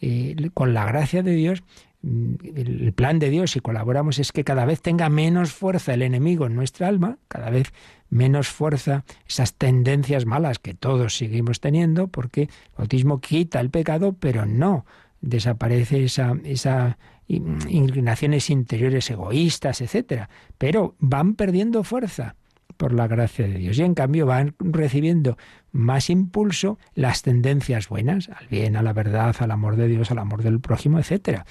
B: eh, con la gracia de Dios, mm, el plan de Dios, si colaboramos, es que cada vez tenga menos fuerza el enemigo en nuestra alma, cada vez menos fuerza esas tendencias malas que todos seguimos teniendo, porque el bautismo quita el pecado, pero no desaparece esa, esa inclinaciones interiores egoístas, etcétera, pero van perdiendo fuerza por la gracia de Dios. Y en cambio van recibiendo más impulso las tendencias buenas, al bien, a la verdad, al amor de Dios, al amor del prójimo, etc.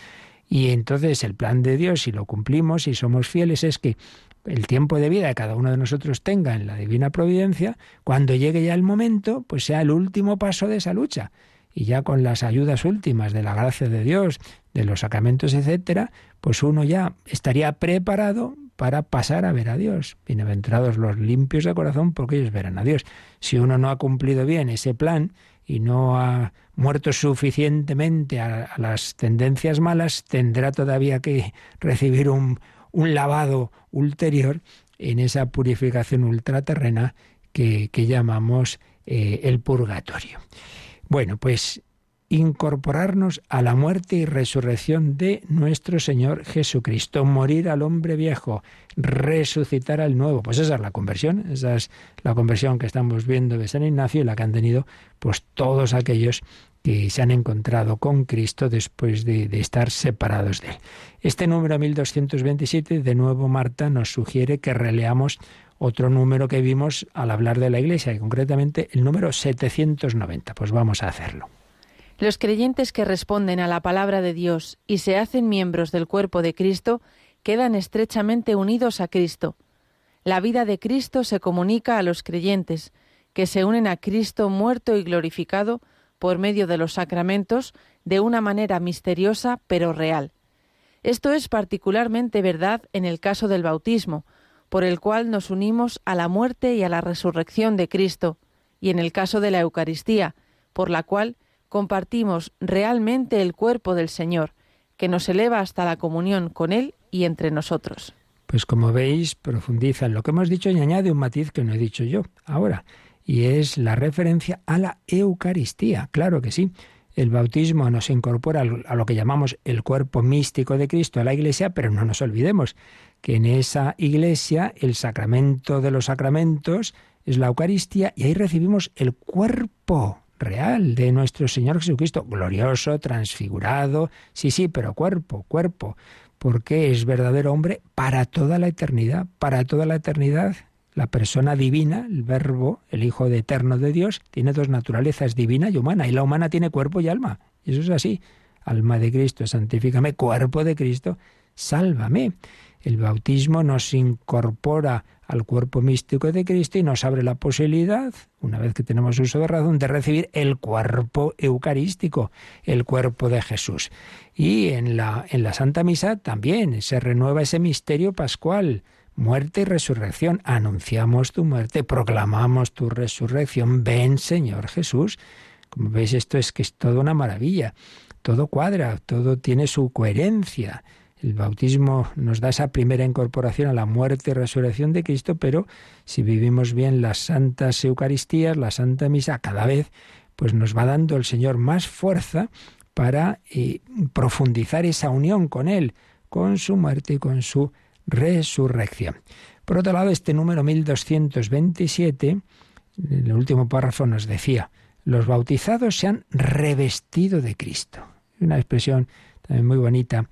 B: Y entonces el plan de Dios, si lo cumplimos y somos fieles, es que el tiempo de vida que cada uno de nosotros tenga en la divina providencia, cuando llegue ya el momento, pues sea el último paso de esa lucha. Y ya con las ayudas últimas de la gracia de Dios, de los sacramentos, etcétera, pues uno ya estaría preparado para pasar a ver a Dios. Bienaventurados los limpios de corazón, porque ellos verán a Dios. Si uno no ha cumplido bien ese plan y no ha muerto suficientemente a, las tendencias malas, tendrá todavía que recibir un, lavado ulterior en esa purificación ultraterrena que, llamamos eh, el purgatorio. Bueno, pues incorporarnos a la muerte y resurrección de nuestro Señor Jesucristo, morir al hombre viejo, resucitar al nuevo. Pues esa es la conversión, esa es la conversión que estamos viendo de San Ignacio y la que han tenido pues todos aquellos que se han encontrado con Cristo después de, de estar separados de Él. Este número 1227, de nuevo Marta, nos sugiere que releamos otro número que vimos al hablar de la Iglesia, y concretamente el número 790. Pues vamos a hacerlo.
C: Los creyentes que responden a la palabra de Dios y se hacen miembros del cuerpo de Cristo quedan estrechamente unidos a Cristo. La vida de Cristo se comunica a los creyentes, que se unen a Cristo muerto y glorificado por medio de los sacramentos de una manera misteriosa pero real. Esto es particularmente verdad en el caso del bautismo, por el cual nos unimos a la muerte y a la resurrección de Cristo, y en el caso de la Eucaristía, por la cual compartimos realmente el cuerpo del Señor, que nos eleva hasta la comunión con Él y entre nosotros.
B: Pues como veis, profundiza en lo que hemos dicho y añade un matiz que no he dicho yo ahora, y es la referencia a la Eucaristía. Claro que sí. El bautismo nos incorpora a lo que llamamos el cuerpo místico de Cristo a la Iglesia, pero no nos olvidemos que en esa Iglesia el sacramento de los sacramentos es la Eucaristía y ahí recibimos el cuerpo real de nuestro Señor Jesucristo, glorioso, transfigurado, sí, sí, pero cuerpo, cuerpo, porque es verdadero hombre para toda la eternidad, para toda la eternidad. La persona divina, el verbo, el Hijo de Eterno de Dios, tiene dos naturalezas, divina y humana, y la humana tiene cuerpo y alma. Y eso es así. Alma de Cristo, santifícame, cuerpo de Cristo, sálvame. El bautismo nos incorpora al cuerpo místico de Cristo y nos abre la posibilidad, una vez que tenemos uso de razón, de recibir el cuerpo eucarístico, el cuerpo de Jesús. Y en la, en la Santa Misa también se renueva ese misterio pascual, muerte y resurrección. Anunciamos tu muerte, proclamamos tu resurrección. Ven, Señor Jesús. Como veis, esto es que es toda una maravilla. Todo cuadra, todo tiene su coherencia. El bautismo nos da esa primera incorporación a la muerte y resurrección de Cristo, pero si vivimos bien las santas Eucaristías, la Santa Misa, cada vez pues nos va dando el Señor más fuerza para eh, profundizar esa unión con Él, con su muerte y con su resurrección. Por otro lado, este número 1227, en el último párrafo nos decía, los bautizados se han revestido de Cristo. Una expresión también muy bonita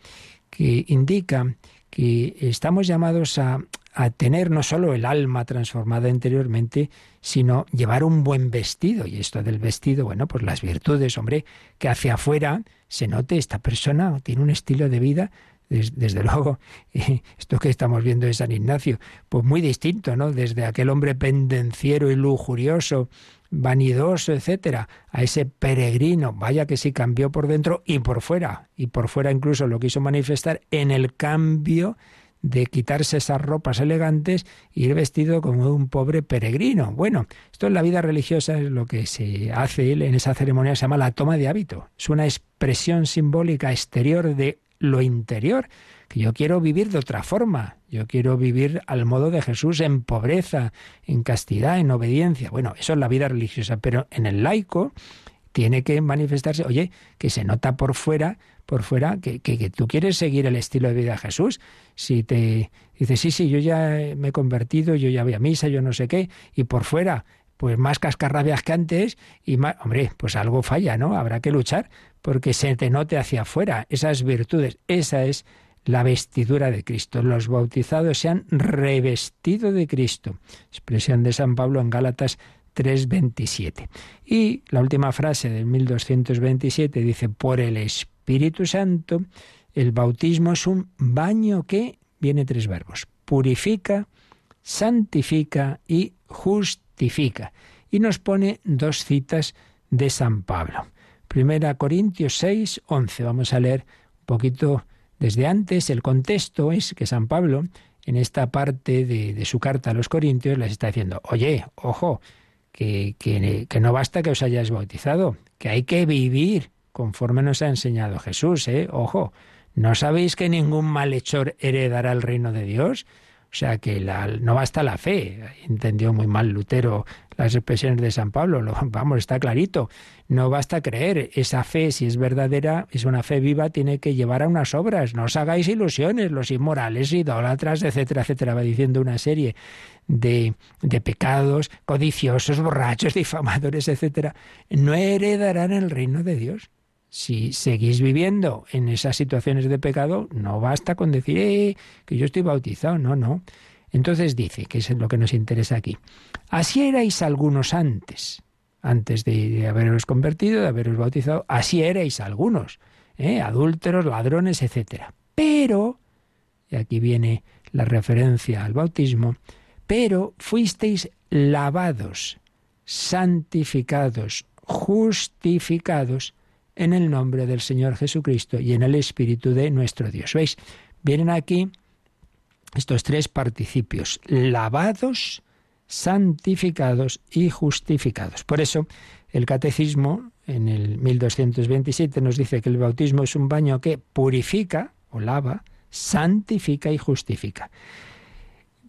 B: que indica que estamos llamados a, a tener no solo el alma transformada interiormente, sino llevar un buen vestido. Y esto del vestido, bueno, pues las virtudes, hombre, que hacia afuera se note esta persona tiene un estilo de vida desde, luego, esto que estamos viendo de San Ignacio, pues muy distinto, ¿no? Desde aquel hombre pendenciero y lujurioso, vanidoso, etcétera, a ese peregrino, vaya que sí cambió por dentro y por fuera, y por fuera incluso lo quiso manifestar en el cambio de quitarse esas ropas elegantes e ir vestido como un pobre peregrino. Bueno, esto en la vida religiosa es lo que se hace en esa ceremonia, se llama la toma de hábito. Es una expresión simbólica exterior de lo interior, que yo quiero vivir de otra forma, yo quiero vivir al modo de Jesús en pobreza, en castidad, en obediencia. Bueno, eso es la vida religiosa, pero en el laico tiene que manifestarse, oye, que se nota por fuera, por fuera, que, que, tú quieres seguir el estilo de vida de Jesús. Si te dices, sí, sí, yo ya me he convertido, yo ya voy a misa, yo no sé qué, y por fuera, pues más cascarrabias que antes, y más, hombre, pues algo falla, ¿no? Habrá que luchar porque se te note hacia afuera esas virtudes. Esa es la vestidura de Cristo. Los bautizados se han revestido de Cristo. Expresión de San Pablo en Gálatas 3:27. Y la última frase del 1227 dice, por el Espíritu Santo, el bautismo es un baño que, viene tres verbos, purifica, santifica y justifica. Y nos pone dos citas de San Pablo. Primera Corintios 6, 11. Vamos a leer un poquito desde antes. El contexto es que San Pablo, en esta parte de, su carta a los Corintios, les está diciendo, oye, ojo, que, que, que, no basta que os hayáis bautizado, que hay que vivir conforme nos ha enseñado Jesús, ¿eh? Ojo, ¿no sabéis que ningún malhechor heredará el reino de Dios? O sea que la, no basta la fe. Entendió muy mal Lutero las expresiones de San Pablo. Lo, vamos, está clarito. No basta creer. Esa fe, si es verdadera, es una fe viva, tiene que llevar a unas obras. No os hagáis ilusiones, los inmorales, idólatras, etcétera, etcétera. Va diciendo una serie de, de pecados, codiciosos, borrachos, difamadores, etcétera. No heredarán el reino de Dios. Si seguís viviendo en esas situaciones de pecado, no basta con decir eh, que yo estoy bautizado, no, no. Entonces dice, que es lo que nos interesa aquí, así erais algunos antes, antes de haberos convertido, de haberos bautizado, así erais algunos, ¿eh? adúlteros, ladrones, etc. Pero, y aquí viene la referencia al bautismo, pero fuisteis lavados, santificados, justificados en el nombre del Señor Jesucristo y en el Espíritu de nuestro Dios. ¿Veis? Vienen aquí estos tres participios, lavados, santificados y justificados. Por eso, el catecismo en el 1227 nos dice que el bautismo es un baño que purifica o lava, santifica y justifica.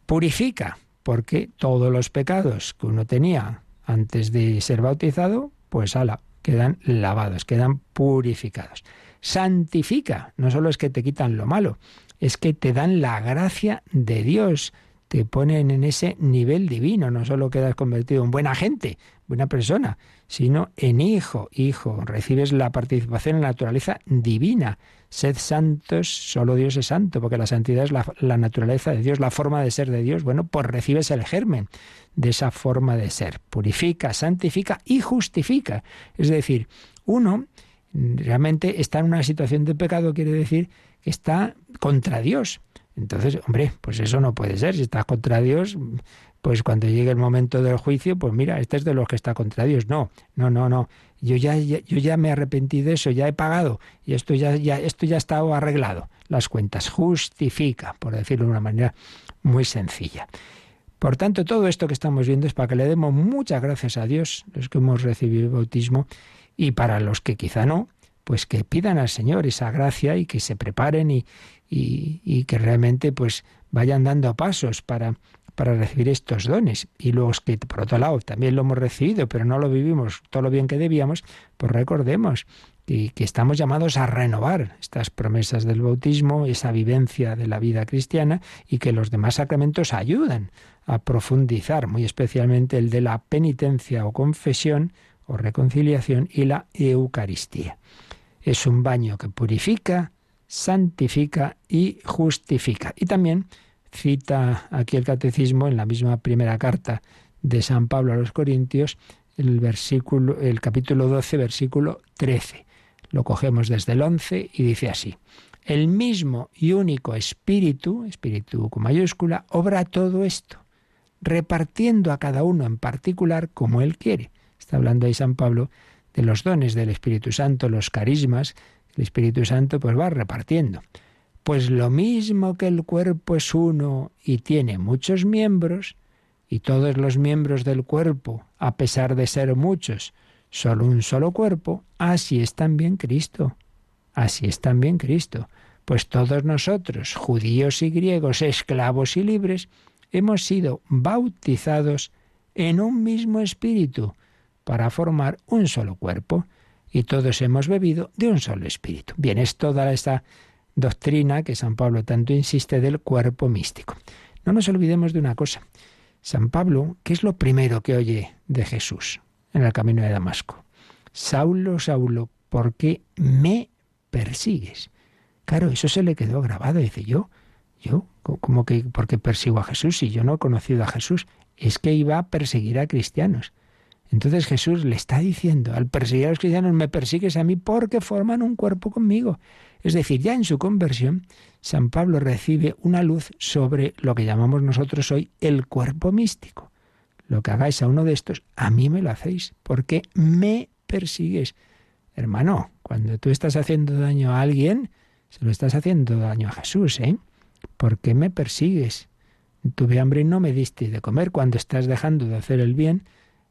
B: Purifica, porque todos los pecados que uno tenía antes de ser bautizado, pues ala, quedan lavados, quedan purificados. Santifica, no solo es que te quitan lo malo, es que te dan la gracia de Dios, te ponen en ese nivel divino, no solo quedas convertido en buena gente, buena persona, sino en hijo, hijo, recibes la participación en la naturaleza divina. Sed santos, solo Dios es santo, porque la santidad es la, la, naturaleza de Dios, la forma de ser de Dios. Bueno, pues recibes el germen de esa forma de ser. Purifica, santifica y justifica. Es decir, uno realmente está en una situación de pecado, quiere decir que está contra Dios. Entonces, hombre, pues eso no puede ser. Si estás contra Dios, pues cuando llegue el momento del juicio, pues mira, este es de los que está contra Dios. No, no, no, no. Yo ya, yo ya me arrepentí de eso, ya he pagado y esto ya, ya, esto ya está arreglado. Las cuentas justifica, por decirlo de una manera muy sencilla. Por tanto, todo esto que estamos viendo es para que le demos muchas gracias a Dios, los que hemos recibido el bautismo, y para los que quizá no, pues que pidan al Señor esa gracia y que se preparen y, y, que realmente pues vayan dando pasos para, para recibir estos dones. Y los que, por otro lado, también lo hemos recibido, pero no lo vivimos todo lo bien que debíamos, pues recordemos que, que, estamos llamados a renovar estas promesas del bautismo, esa vivencia de la vida cristiana, y que los demás sacramentos ayudan a profundizar, muy especialmente el de la penitencia o confesión o reconciliación y la Eucaristía. Es un baño que purifica, santifica y justifica. Y también cita aquí el catecismo en la misma primera carta de San Pablo a los Corintios, el versículo el capítulo 12, versículo 13. Lo cogemos desde el 11 y dice así: El mismo y único espíritu, espíritu con mayúscula, obra todo esto, repartiendo a cada uno en particular como él quiere. Está hablando ahí San Pablo de los dones del Espíritu Santo, los carismas el Espíritu Santo pues va repartiendo. Pues lo mismo que el cuerpo es uno y tiene muchos miembros, y todos los miembros del cuerpo, a pesar de ser muchos, solo un solo cuerpo, así es también Cristo. Así es también Cristo. Pues todos nosotros, judíos y griegos, esclavos y libres, hemos sido bautizados en un mismo espíritu para formar un solo cuerpo y todos hemos bebido de un solo espíritu. Bien, es toda esta doctrina que San Pablo tanto insiste del cuerpo místico. No nos olvidemos de una cosa. San Pablo, ¿qué es lo primero que oye de Jesús en el camino de Damasco? Saulo, Saulo, ¿por qué me persigues? Claro, eso se le quedó grabado. Dice yo, yo, ¿cómo que por qué persigo a Jesús si yo no he conocido a Jesús? Es que iba a perseguir a cristianos. Entonces Jesús le está diciendo, al perseguir a los cristianos, me persigues a mí porque forman un cuerpo conmigo. Es decir, ya en su conversión, San Pablo recibe una luz sobre lo que llamamos nosotros hoy el cuerpo místico. Lo que hagáis a uno de estos, a mí me lo hacéis, porque me persigues. Hermano, cuando tú estás haciendo daño a alguien, se lo estás haciendo daño a Jesús, ¿eh? ¿Por qué me persigues? Tuve hambre y no me diste de comer cuando estás dejando de hacer el bien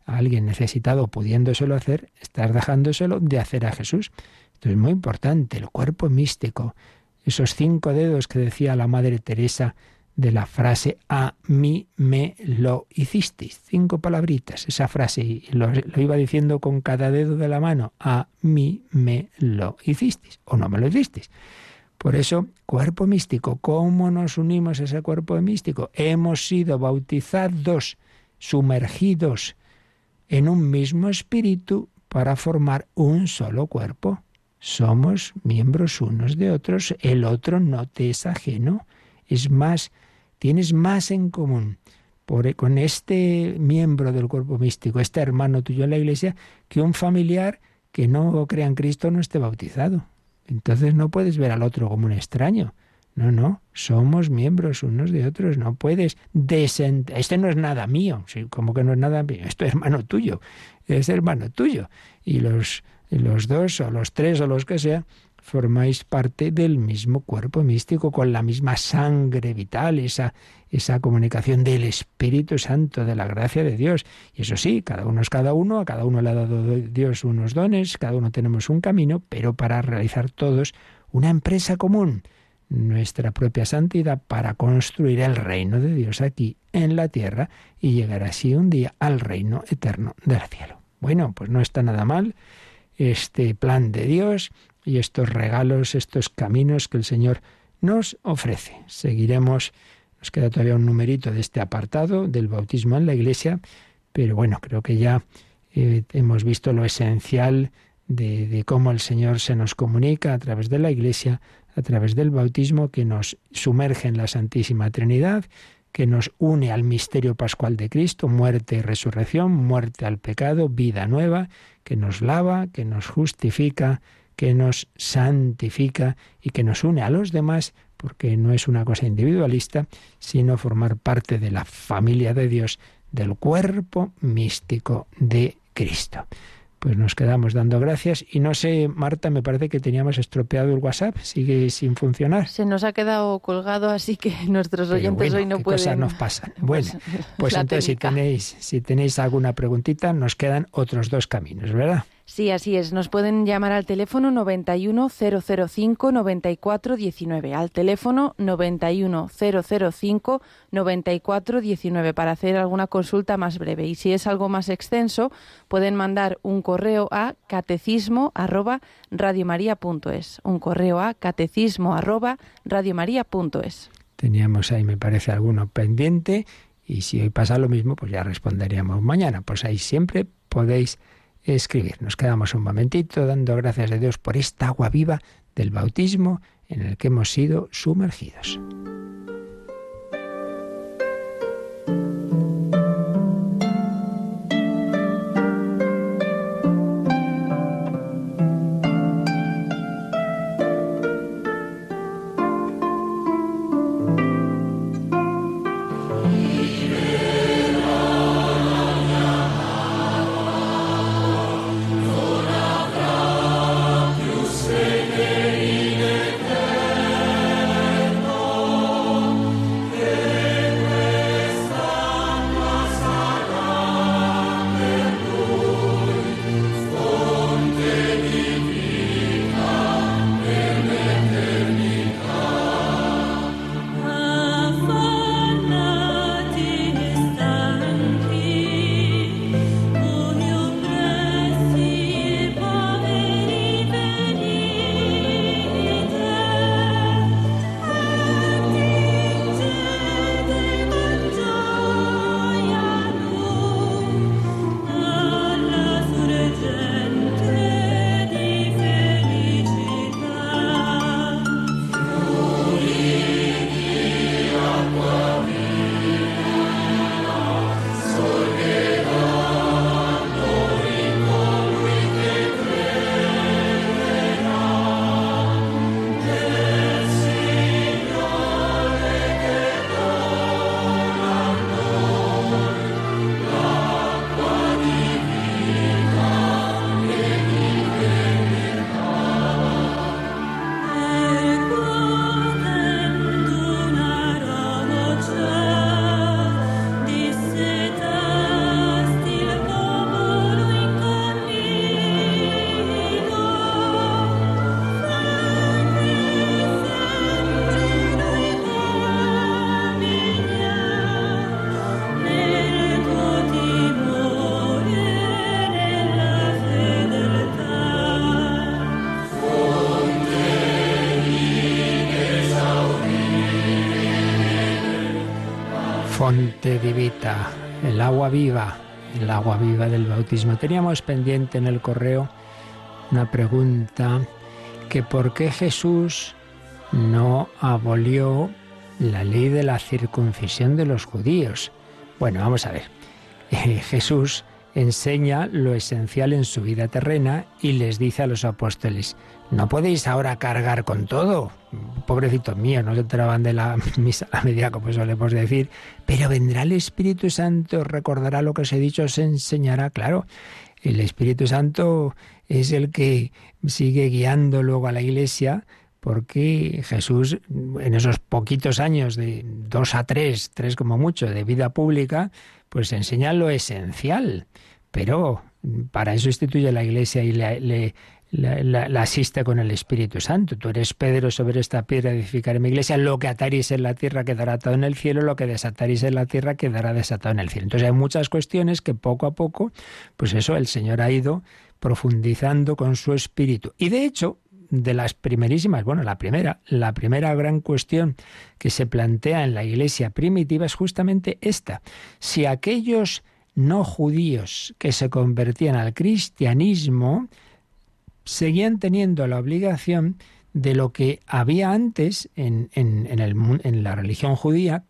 B: a alguien necesitado pudiéndoselo hacer, estás dejándoselo de hacer a Jesús. Esto es muy importante, el cuerpo místico, esos cinco dedos que decía la Madre Teresa de la frase a mí me lo hicisteis. Cinco palabritas, esa frase, y lo, lo, iba diciendo con cada dedo de la mano, a mí me lo hicisteis, o no me lo hicisteis. Por eso, cuerpo místico, ¿cómo nos unimos a ese cuerpo místico? Hemos sido bautizados, sumergidos en un mismo espíritu para formar un solo cuerpo. Somos miembros unos de otros, el otro no te es ajeno, es más, tienes más en común. por, con este miembro del cuerpo místico, este hermano tuyo en la iglesia, que un familiar que no crea en Cristo no esté bautizado. Entonces no puedes ver al otro como un extraño. No, no, somos miembros unos de otros, no puedes. Este no es nada mío, sí, como que no es nada mío, esto es hermano tuyo, es hermano tuyo. Y los, los dos o los tres o los que sea, formáis parte del mismo cuerpo místico, con la misma sangre vital, esa, esa comunicación del Espíritu Santo, de la gracia de Dios. Y eso sí, cada uno es cada uno, a cada uno le ha dado Dios unos dones, cada uno tenemos un camino, pero para realizar todos una empresa común nuestra propia santidad para construir el reino de Dios aquí en la tierra y llegar así un día al reino eterno del cielo. Bueno, pues no está nada mal este plan de Dios y estos regalos, estos caminos que el Señor nos ofrece. Seguiremos, nos queda todavía un numerito de este apartado del bautismo en la iglesia, pero bueno, creo que ya eh, hemos visto lo esencial de, de cómo el Señor se nos comunica a través de la iglesia a través del bautismo que nos sumerge en la Santísima Trinidad, que nos une al misterio pascual de Cristo, muerte y resurrección, muerte al pecado, vida nueva, que nos lava, que nos justifica, que nos santifica y que nos une a los demás, porque no es una cosa individualista, sino formar parte de la familia de Dios, del cuerpo místico de Cristo pues nos quedamos dando gracias. Y no sé, Marta, me parece que teníamos estropeado el WhatsApp, sigue sin funcionar.
C: Se nos ha quedado colgado, así que nuestros oyentes hoy no
B: ¿qué
C: pueden.
B: cosas nos pasan? Bueno, pues, pues entonces si tenéis, si tenéis alguna preguntita, nos quedan otros dos caminos, ¿verdad?
C: Sí, así es. Nos pueden llamar al teléfono 91005-9419. Al teléfono 91005-9419 para hacer alguna consulta más breve. Y si es algo más extenso, pueden mandar un correo a catecismo arroba. Un correo a catecismo arroba.
B: Teníamos ahí, me parece, alguno pendiente. Y si hoy pasa lo mismo, pues ya responderíamos mañana. Pues ahí siempre podéis escribir. Nos quedamos un momentito dando gracias a Dios por esta agua viva del bautismo en el que hemos sido sumergidos. Fonte divita, el agua viva, el agua viva del bautismo. Teníamos pendiente en el correo una pregunta que por qué Jesús no abolió la ley de la circuncisión de los judíos. Bueno, vamos a ver. Jesús enseña lo esencial en su vida terrena y les dice a los apóstoles, no podéis ahora cargar con todo. Pobrecitos míos, no se enteraban de la misa a media, como solemos decir, pero vendrá el Espíritu Santo, recordará lo que os he dicho, os enseñará, claro. El Espíritu Santo es el que sigue guiando luego a la Iglesia porque Jesús en esos poquitos años de dos a tres, tres como mucho, de vida pública, pues enseña lo esencial. Pero para eso instituye la Iglesia y le, la, asiste con el Espíritu Santo. Tú eres Pedro sobre esta piedra de edificar en mi iglesia. Lo que ataréis en la tierra quedará atado en el cielo, lo que desataréis en la tierra quedará desatado en el cielo. Entonces hay muchas cuestiones que poco a poco, pues eso, el Señor ha ido profundizando con su espíritu. Y de hecho, de las primerísimas, bueno, la primera, la primera gran cuestión que se plantea en la iglesia primitiva es justamente esta. Si aquellos no judíos que se convertían al cristianismo seguían teniendo la obligación de lo que había antes en, en, en la religión judía,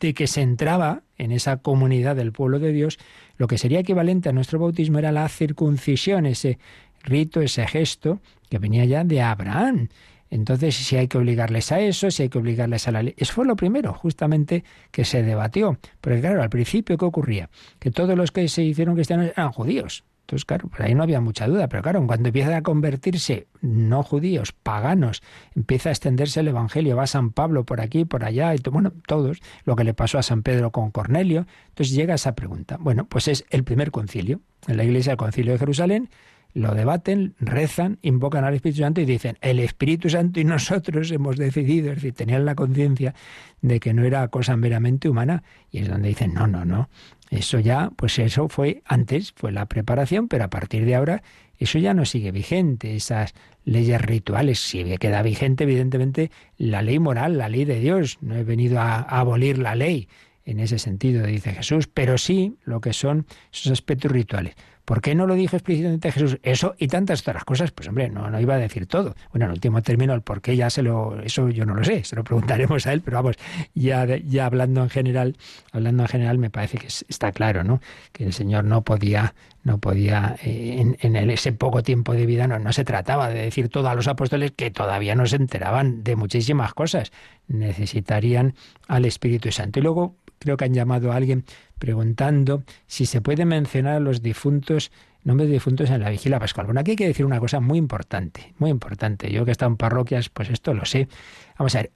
B: de que se entraba en esa comunidad del pueblo de Dios, lo que sería equivalente a nuestro bautismo era la circuncisión, ese rito, ese gesto que venía ya de Abraham. Entonces, si hay que obligarles a eso, si hay que obligarles a la ley. Eso fue lo primero, justamente, que se debatió. Porque claro, al principio, ¿qué ocurría? Que todos los que se hicieron cristianos eran judíos. Entonces, claro, por ahí no había mucha duda, pero claro, cuando empiezan a convertirse no judíos, paganos, empieza a extenderse el Evangelio, va San Pablo por aquí, por allá, y bueno, todos, lo que le pasó a San Pedro con Cornelio, entonces llega esa pregunta. Bueno, pues es el primer concilio, en la iglesia del concilio de Jerusalén, lo debaten, rezan, invocan al Espíritu Santo y dicen, el Espíritu Santo y nosotros hemos decidido, es decir, tenían la conciencia de que no era cosa meramente humana, y es donde dicen, no, no, no, eso ya, pues eso fue antes, fue la preparación, pero a partir de ahora eso ya no sigue vigente, esas leyes rituales. Sigue queda vigente, evidentemente, la ley moral, la ley de Dios. No he venido a, a abolir la ley en ese sentido, dice Jesús, pero sí lo que son esos aspectos rituales. ¿Por qué no lo dijo explícitamente Jesús? Eso y tantas otras cosas, pues hombre, no, no iba a decir todo. Bueno, en último término, el por qué ya se lo, eso yo no lo sé, se lo preguntaremos a él, pero vamos, ya, ya hablando en general, hablando en general, me parece que está claro, ¿no? Que el Señor no podía, no podía, eh, en, ese poco tiempo de vida, no, no se trataba de decir todo a los apóstoles que todavía no se enteraban de muchísimas cosas. Necesitarían al Espíritu Santo. Y luego creo que han llamado a alguien preguntando si se puede mencionar a los difuntos, nombres de difuntos en la vigilia pascual. Bueno, aquí hay que decir una cosa muy importante, muy importante. Yo que he estado en parroquias, pues esto lo sé. Vamos a ver,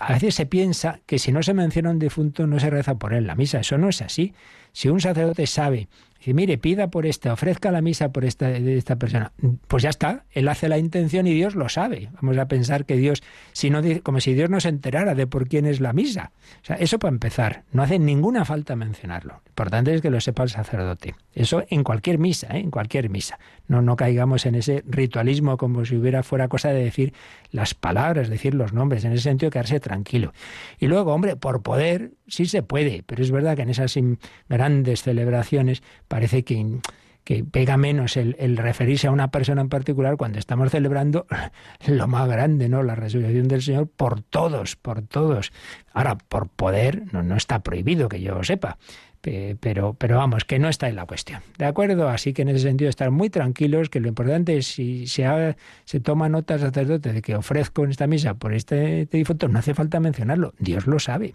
B: a veces se piensa que si no se menciona un difunto no se reza por él la misa. Eso no es así. Si un sacerdote sabe Dice, mire, pida por esta, ofrezca la misa por esta, esta persona. Pues ya está, él hace la intención y Dios lo sabe. Vamos a pensar que Dios, si no, como si Dios no se enterara de por quién es la misa. O sea, eso para empezar, no hace ninguna falta mencionarlo. Lo importante es que lo sepa el sacerdote. Eso en cualquier misa, ¿eh? en cualquier misa. No, no caigamos en ese ritualismo como si hubiera fuera cosa de decir las palabras, decir los nombres, en ese sentido quedarse tranquilo. Y luego, hombre, por poder sí se puede, pero es verdad que en esas grandes celebraciones parece que, que pega menos el, referirse a una persona en particular cuando estamos celebrando lo más grande, ¿no? La resurrección del Señor por todos, por todos. Ahora, por poder, no, no está prohibido que yo sepa, pero, pero vamos, que no está en la cuestión. ¿De acuerdo? Así que en ese sentido estar muy tranquilos, que lo importante es si se, se toma nota sacerdote de que ofrezco en esta misa por este, este difunto, no hace falta mencionarlo, Dios lo sabe.